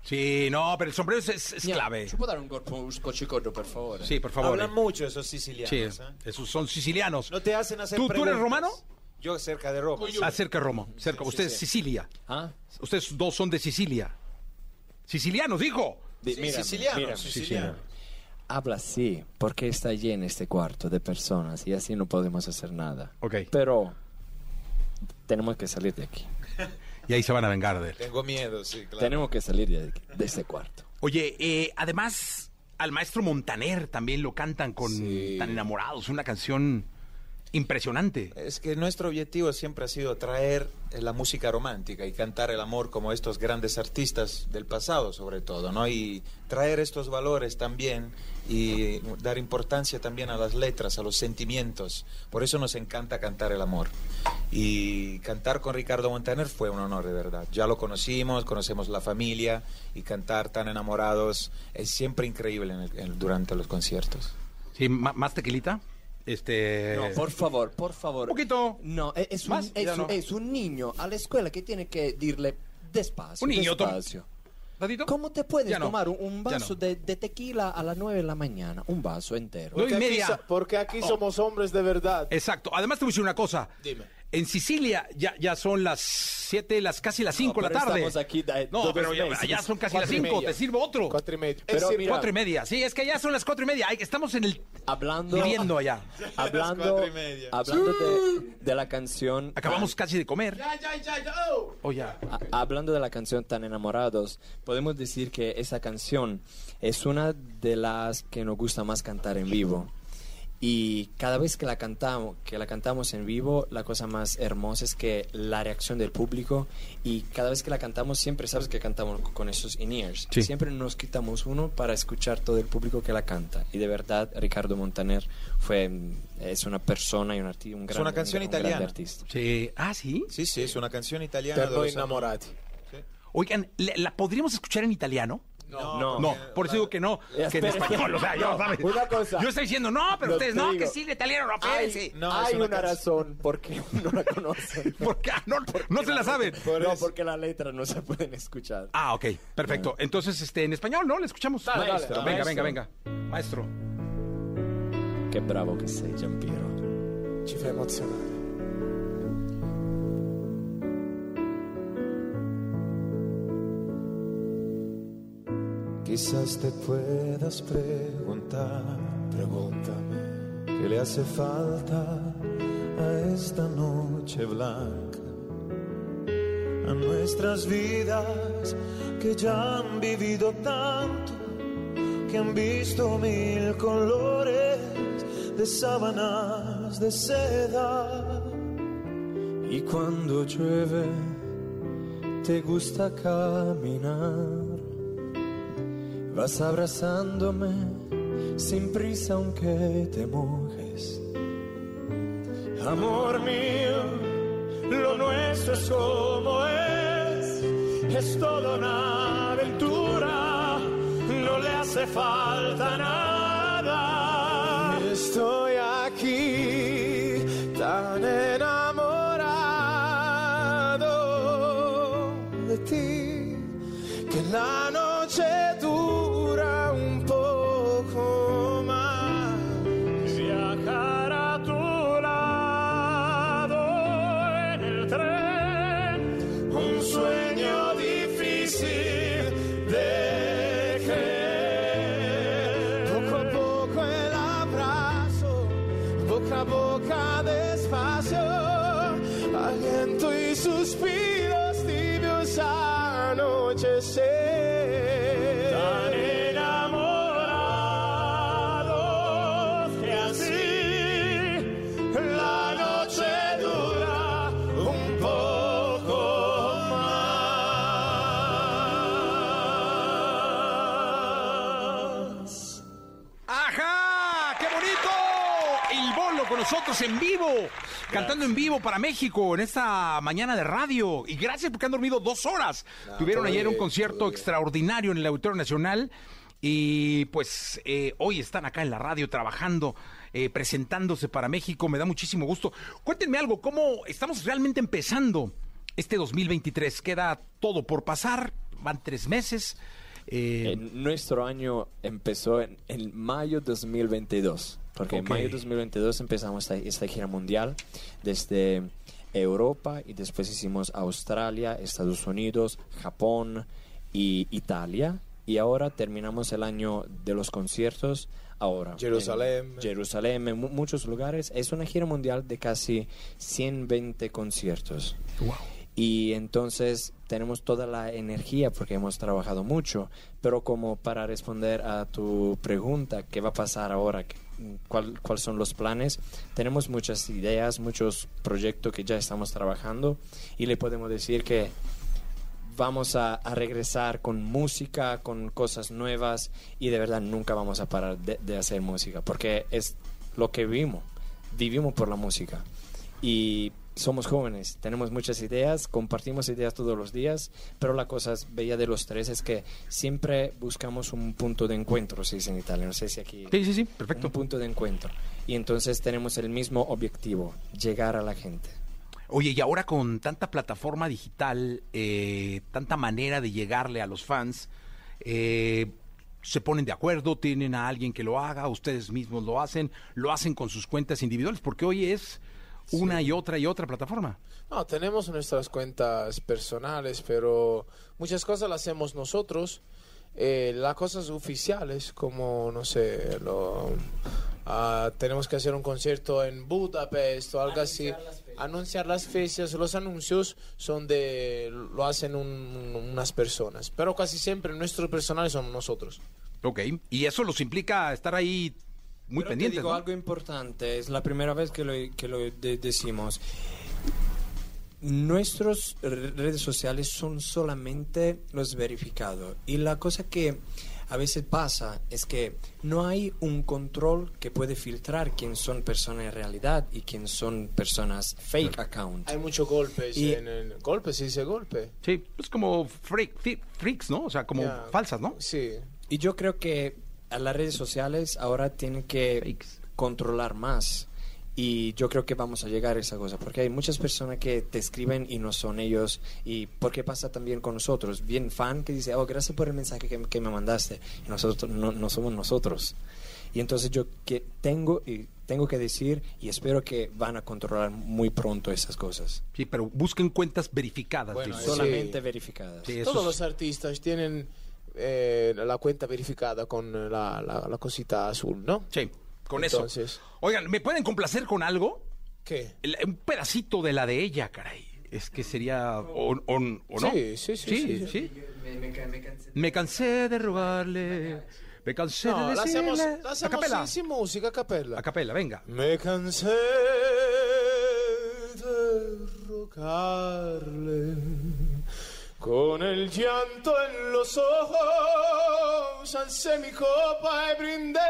A: Sí, no, pero el sombrero es, es- es clave.
L: Ci può dare un corpo un per favore?
A: Sí, por favor.
M: Hablan mucho esos sicilianos.
A: Sí,
M: ¿eh?
A: esos son sicilianos.
M: No te hacen hacer
A: ¿Tú, tú eres romano?
M: Yo cerca de Roma.
A: Ah, cerca de Roma. Cerca. Usted es Sicilia.
L: Ah,
A: Ustedes dos son de Sicilia. Sicilianos, dijo.
L: Di-
M: Sí,
L: mira,
M: siciliano,
L: mira,
M: siciliano.
L: Habla así, porque está lleno este cuarto de personas y así no podemos hacer nada.
A: Ok.
L: Pero tenemos que salir de aquí.
A: Y ahí se van a vengar de él.
M: Tengo miedo, sí, claro.
L: Tenemos que salir de, de este cuarto.
A: Oye, eh, además, al maestro Montaner también lo cantan con
M: Sí.
A: Tan Enamorados, una canción impresionante.
M: Es que nuestro objetivo siempre ha sido traer eh, la música romántica y cantar el amor como estos grandes artistas del pasado, sobre todo, ¿no? Y traer estos valores también y dar importancia también a las letras, a los sentimientos. Por eso nos encanta cantar el amor. Y cantar con Ricardo Montaner fue un honor, de verdad. Ya lo conocimos, conocemos la familia y cantar tan enamorados es siempre increíble en el- en- durante los conciertos.
A: Sí, más tequilita. Este.
L: No, por favor, por favor.
A: Un poquito.
L: No, es, un,
A: Más,
L: es
A: ya
L: un-
A: no.
L: es un niño a la escuela que tiene que decirle despacio.
A: Un niño,
L: despacio.
A: ¿Ratito?
L: ¿Cómo te puedes
A: no.
L: tomar un, vaso
A: no.
L: de, de tequila a las 9 de la mañana? Un vaso entero.
N: Porque aquí,
A: media.
N: porque aquí
A: Oh.
N: somos hombres de verdad.
A: Exacto. Además, te voy a decir una cosa.
N: Dime.
A: En Sicilia ya, ya son las 7, las, casi las 5 de la
L: pero
A: tarde.
L: estamos aquí
A: no, pero ya, ya son casi las
N: y
A: 5.
N: media.
A: Te sirvo otro.
N: Cuatro y medio.
L: Pero
N: decir,
L: mira-
A: Cuatro y media. Sí, es que ya son las cuatro y media. Ay, Estamos en el.
L: Hablando,
A: Viviendo allá.
L: hablando,
M: media.
L: hablando de, de la canción.
A: Acabamos casi de comer.
N: Ya, ya, ya, ya. oh.
A: Oh, ya.
L: A- Hablando de la canción Tan Enamorados, podemos decir que esa canción es una de las que nos gusta más cantar en vivo. Y cada vez que la cantamos, que la cantamos en vivo, la cosa más hermosa es que la reacción del público y cada vez que la cantamos siempre sabes que cantamos con esos in-ears.
A: Sí.
L: Siempre nos quitamos uno para escuchar todo el público que la canta. Y de verdad Ricardo Montaner fue es una persona y un artista, un gran
M: una canción
L: un un
M: italiana.
L: artista.
A: Sí. Ah, sí.
M: Sí, sí, es una canción italiana.
N: Per
M: de los-
N: innamorati.
A: Oigan, ¿la, la podríamos escuchar en italiano?
L: No.
A: No, por eso digo que no, que en español, o sea, yo, ¿sabes?
N: Una cosa.
A: Yo estoy diciendo, no, pero
N: No
A: ustedes,
N: te
A: no,
N: digo.
A: que sí, el italiano, espérense.
M: No,
L: hay
M: una
L: razón por qué no la conocen.
A: Porque ah, no, no se la saben.
L: no, porque la letra no se pueden escuchar.
A: Ah, ok, perfecto. Entonces, este, en español, ¿no? Le escuchamos.
L: Maestro,
N: dale.
A: venga,
L: maestro.
A: venga, venga. Maestro.
L: Qué bravo che sei, Giampiero.
N: Ci fa emozionare.
M: Quizás te puedas preguntar, pregúntame, ¿qué le hace falta a esta noche blanca? A nuestras vidas que ya han vivido tanto, que han visto mil colores de sábanas de seda.
L: Y cuando llueve, te gusta caminar. Vas abrazándome sin prisa aunque te mojes.
K: Amor mío, lo nuestro es como es, es toda una aventura, no le hace falta nada.
A: Nosotros en vivo, cantando en vivo para México en esta mañana de radio. Y gracias porque han dormido dos horas. Tuvieron
N: todo
A: ayer un concierto extraordinario en el Auditorio Nacional. Y pues eh, hoy están acá en la radio trabajando eh, presentándose para México. Me da muchísimo gusto. Cuéntenme algo, ¿cómo estamos realmente empezando este 2023? Queda todo por pasar, van tres meses. Eh,
L: En nuestro año empezó en, en mayo 2022, porque
A: Ok.
L: en mayo 2022 empezamos esta, esta gira mundial desde Europa y después hicimos Australia, Estados Unidos, Japón y Italia. Y ahora terminamos el año de los conciertos. Ahora,
N: Jerusalén.
L: en Jerusalén, en mu- muchos lugares. Es una gira mundial de casi 120 conciertos. Y entonces tenemos toda la energía porque hemos trabajado mucho, pero como para responder a tu pregunta, ¿qué va a pasar ahora? ¿Qué- ¿Cuál- ¿Cuáles son los planes? Tenemos muchas ideas, muchos proyectos que ya estamos trabajando y le podemos decir que vamos a, regresar con música, con cosas nuevas y de verdad nunca vamos a parar de hacer música porque es lo que vivimos, vivimos por la música y somos jóvenes, tenemos muchas ideas, compartimos ideas todos los días, pero la cosa bella de los tres es que siempre buscamos un punto de encuentro, se dice en Italia, no sé si aquí...
A: Sí, sí, sí, perfecto.
L: Un punto de encuentro. Y entonces tenemos el mismo objetivo, llegar a la gente.
A: Oye, y ahora con tanta plataforma digital, eh, tanta manera de llegarle a los fans, eh, se ponen de acuerdo, tienen a alguien que lo haga, ustedes mismos lo hacen, lo hacen con sus cuentas individuales, porque hoy es una y otra y otra plataforma.
N: No, tenemos nuestras cuentas personales, pero muchas cosas las hacemos nosotros. Eh, las cosas oficiales, como, no sé, lo, ah, tenemos que hacer un concierto en Budapest o algo así. Anunciar las fechas, los anuncios son de, lo hacen un- unas personas, pero casi siempre nuestros personales son nosotros.
A: Ok, y eso los implica estar ahí muy
L: Pero
A: pendientes.
L: Te digo
A: ¿no?
L: algo importante, es la primera vez que lo, que lo de- decimos. Nuestras redes sociales son solamente los verificados. Y la cosa que a veces pasa es que no hay un control que puede filtrar quién son personas en realidad y quién son personas fake account.
N: Hay muchos golpes
L: Y-
N: en el golpe, se dice golpe.
A: Sí, es como freak, freaks, ¿no? O sea, como
N: Ya.
A: falsas, ¿no?
N: Sí.
L: Y yo creo que a las redes sociales ahora tienen que controlar más. Y yo creo que vamos a llegar a esa cosa, porque hay muchas personas que te escriben y no son ellos. Y porque pasa también con nosotros. Bien fan que dice, oh, gracias por el mensaje que, que me mandaste. Y nosotros no, no somos nosotros. Y entonces yo que tengo, y tengo que decir, y espero que van a controlar muy pronto esas cosas.
A: Sí, pero busquen cuentas verificadas.
N: Bueno.
L: Solamente verificadas.
A: Sí,
N: Todos
A: es-
N: los artistas tienen eh, la cuenta verificada con la, la- la cosita azul, ¿no?
A: Sí, con
N: Entonces,
A: eso. Oigan, ¿me pueden complacer con algo?
N: ¿Qué?
A: El- un pedacito de la de ella, caray. Es que sería. ¿O, o- o no?
N: Sí, sí, sí,
A: Sí,
N: sí.
A: sí. Me cansé de rogarle. Me cansé
N: No,
A: de
N: la
A: decirle.
N: hacemos, la
A: a
N: hacemos
A: capela.
N: sin, sin música, a capella.
A: A capela, venga.
N: Me cansé de rogarle con el llanto en los ojos, alcé mi copa y brindé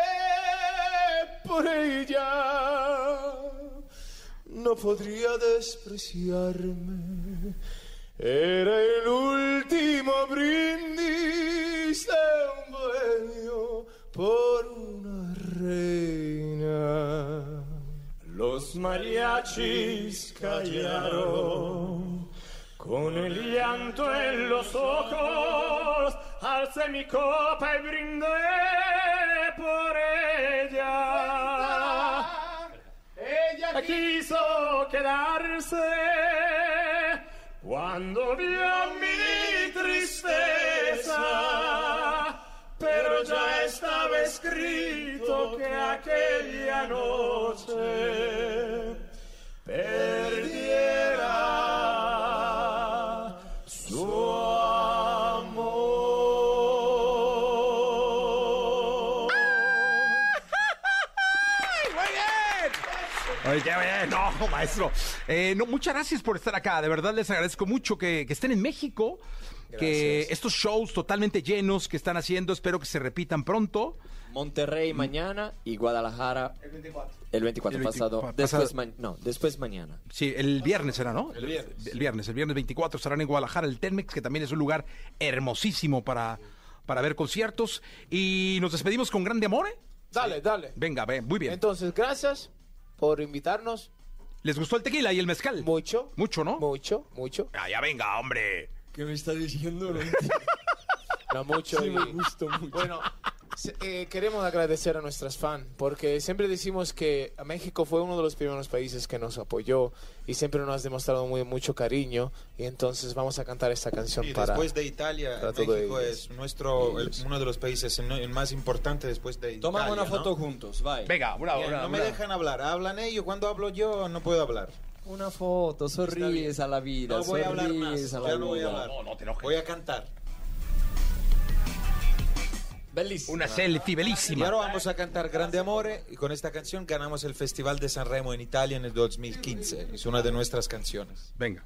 N: por ella. No podría despreciarme. Era el último brindis de un bohemio por una reina.
K: Los mariachis callaron con el llanto en los ojos. Alcé mi copa y brindé por ella. Ella quiso quedarse cuando vio mi tristeza. Pero ya estaba escrito que aquella noche perdiera
A: Oye. No, maestro. Eh, no, muchas gracias por estar acá. De verdad les agradezco mucho que, que estén en México. Que
L: Gracias.
A: estos shows totalmente llenos que están haciendo, espero que se repitan pronto.
L: Monterrey mañana y Guadalajara el 24. El 24
A: El 24
L: pasado.
A: pasado.
L: Después ma- no, después mañana.
A: Sí, el viernes será, ¿no?
L: El viernes.
A: El viernes, el viernes 24 estarán en Guadalajara, el Telmex, que también es un lugar hermosísimo para, para ver conciertos. Y nos despedimos con Grande Amore.
N: Dale, dale.
A: Venga, ve, muy bien.
N: Entonces, gracias por invitarnos.
A: ¿Les gustó el tequila y el mezcal?
N: Mucho.
A: Mucho, ¿no?
N: Mucho, mucho.
A: Ah, ya venga, hombre.
L: ¿Qué me está diciendo?
N: No mucho.
L: Sí,
N: y-
L: me gustó mucho.
N: Bueno, eh, queremos agradecer a nuestras fans porque siempre decimos que México fue uno de los primeros países que nos apoyó y siempre nos ha demostrado muy mucho cariño y entonces vamos a cantar esta canción
M: Y
N: para
M: después de Italia, México es nuestro, el- uno de los países en- el más importante después de
L: Tomamos
M: Italia.
L: una foto
M: ¿no?
L: juntos, vai.
A: Venga, una,
M: Bien,
A: una,
M: no me
A: una.
M: dejan hablar, hablan ellos. Cuando hablo yo, no puedo hablar.
L: Una foto, sonríes a la vida,
M: No voy a hablar más,
L: a la
M: ya no voy a hablar.
A: No, no te.
M: Voy a cantar.
A: Una selfie
M: Y
A: bellísima.
M: ahora vamos a cantar Grande Amore y con esta canción ganamos el Festival de Sanremo en Italia en el 2015. Es una de nuestras canciones.
A: Venga.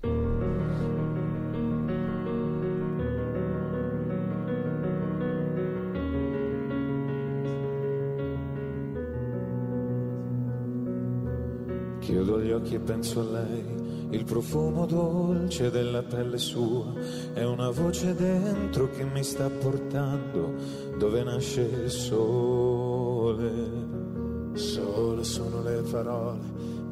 K: Chiudo gli occhi e penso a lei, il profumo dolce della pelle sua, è una voce dentro che mi sta portando dove nasce il sole. Solo sono le parole,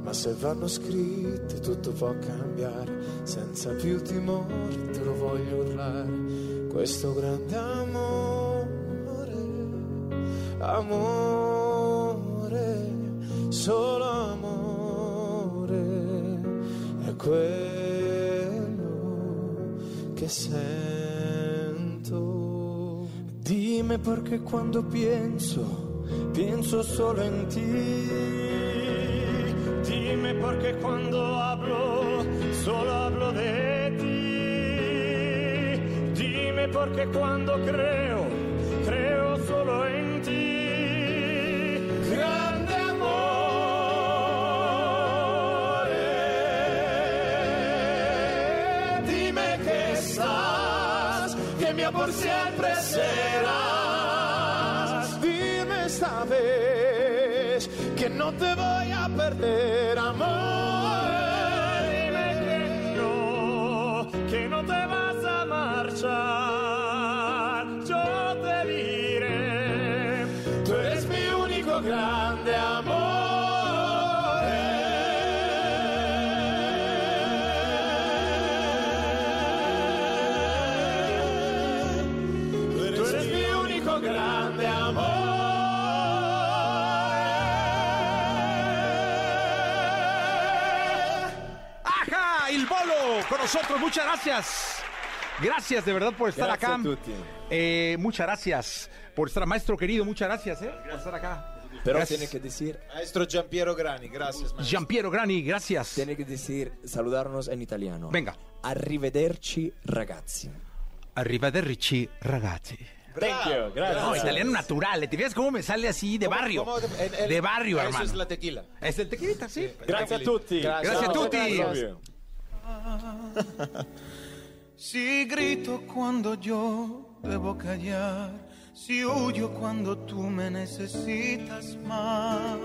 K: ma se vanno scritte tutto può cambiare, senza più timore te lo voglio urlare, questo grande amore, amore, solo amore, quello sento. Dime perché quando pienso, pienso solo en ti. Dime porque cuando hablo, solo hablo de ti. Dime cuando creo, creo amor siempre serás. Dime esta vez que no te voy a perder, amor.
A: Nosotros, muchas gracias. Gracias de verdad por estar acá. Eh, muchas gracias por estar, maestro querido, muchas gracias eh, por estar acá.
L: Pero
A: Gracias.
L: tiene que decir,
M: Maestro Giampiero Grani, gracias. maestro.
A: Giampiero Grani, gracias.
L: tiene que decir, saludarnos en italiano.
A: Venga.
L: Arrivederci ragazzi.
A: Arrivederci, ragazzi.
L: Thank you, gracias.
A: No, italiano natural. ¿Te fijas cómo me sale así de
M: ¿Cómo-
A: barrio?
M: cómo
A: de barrio,
M: Eso
A: hermano.
M: es la tequila.
A: Es el tequilita, sí.
L: Grazie a tutti.
A: Grazie a tutti.
K: Si grito cuando yo debo callar, si huyo cuando tú me necesitas más,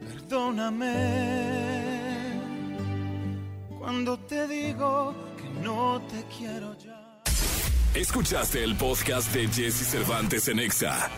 K: perdóname cuando te digo que no te quiero ya.
B: Escuchaste el podcast de Jesse Cervantes en Exa.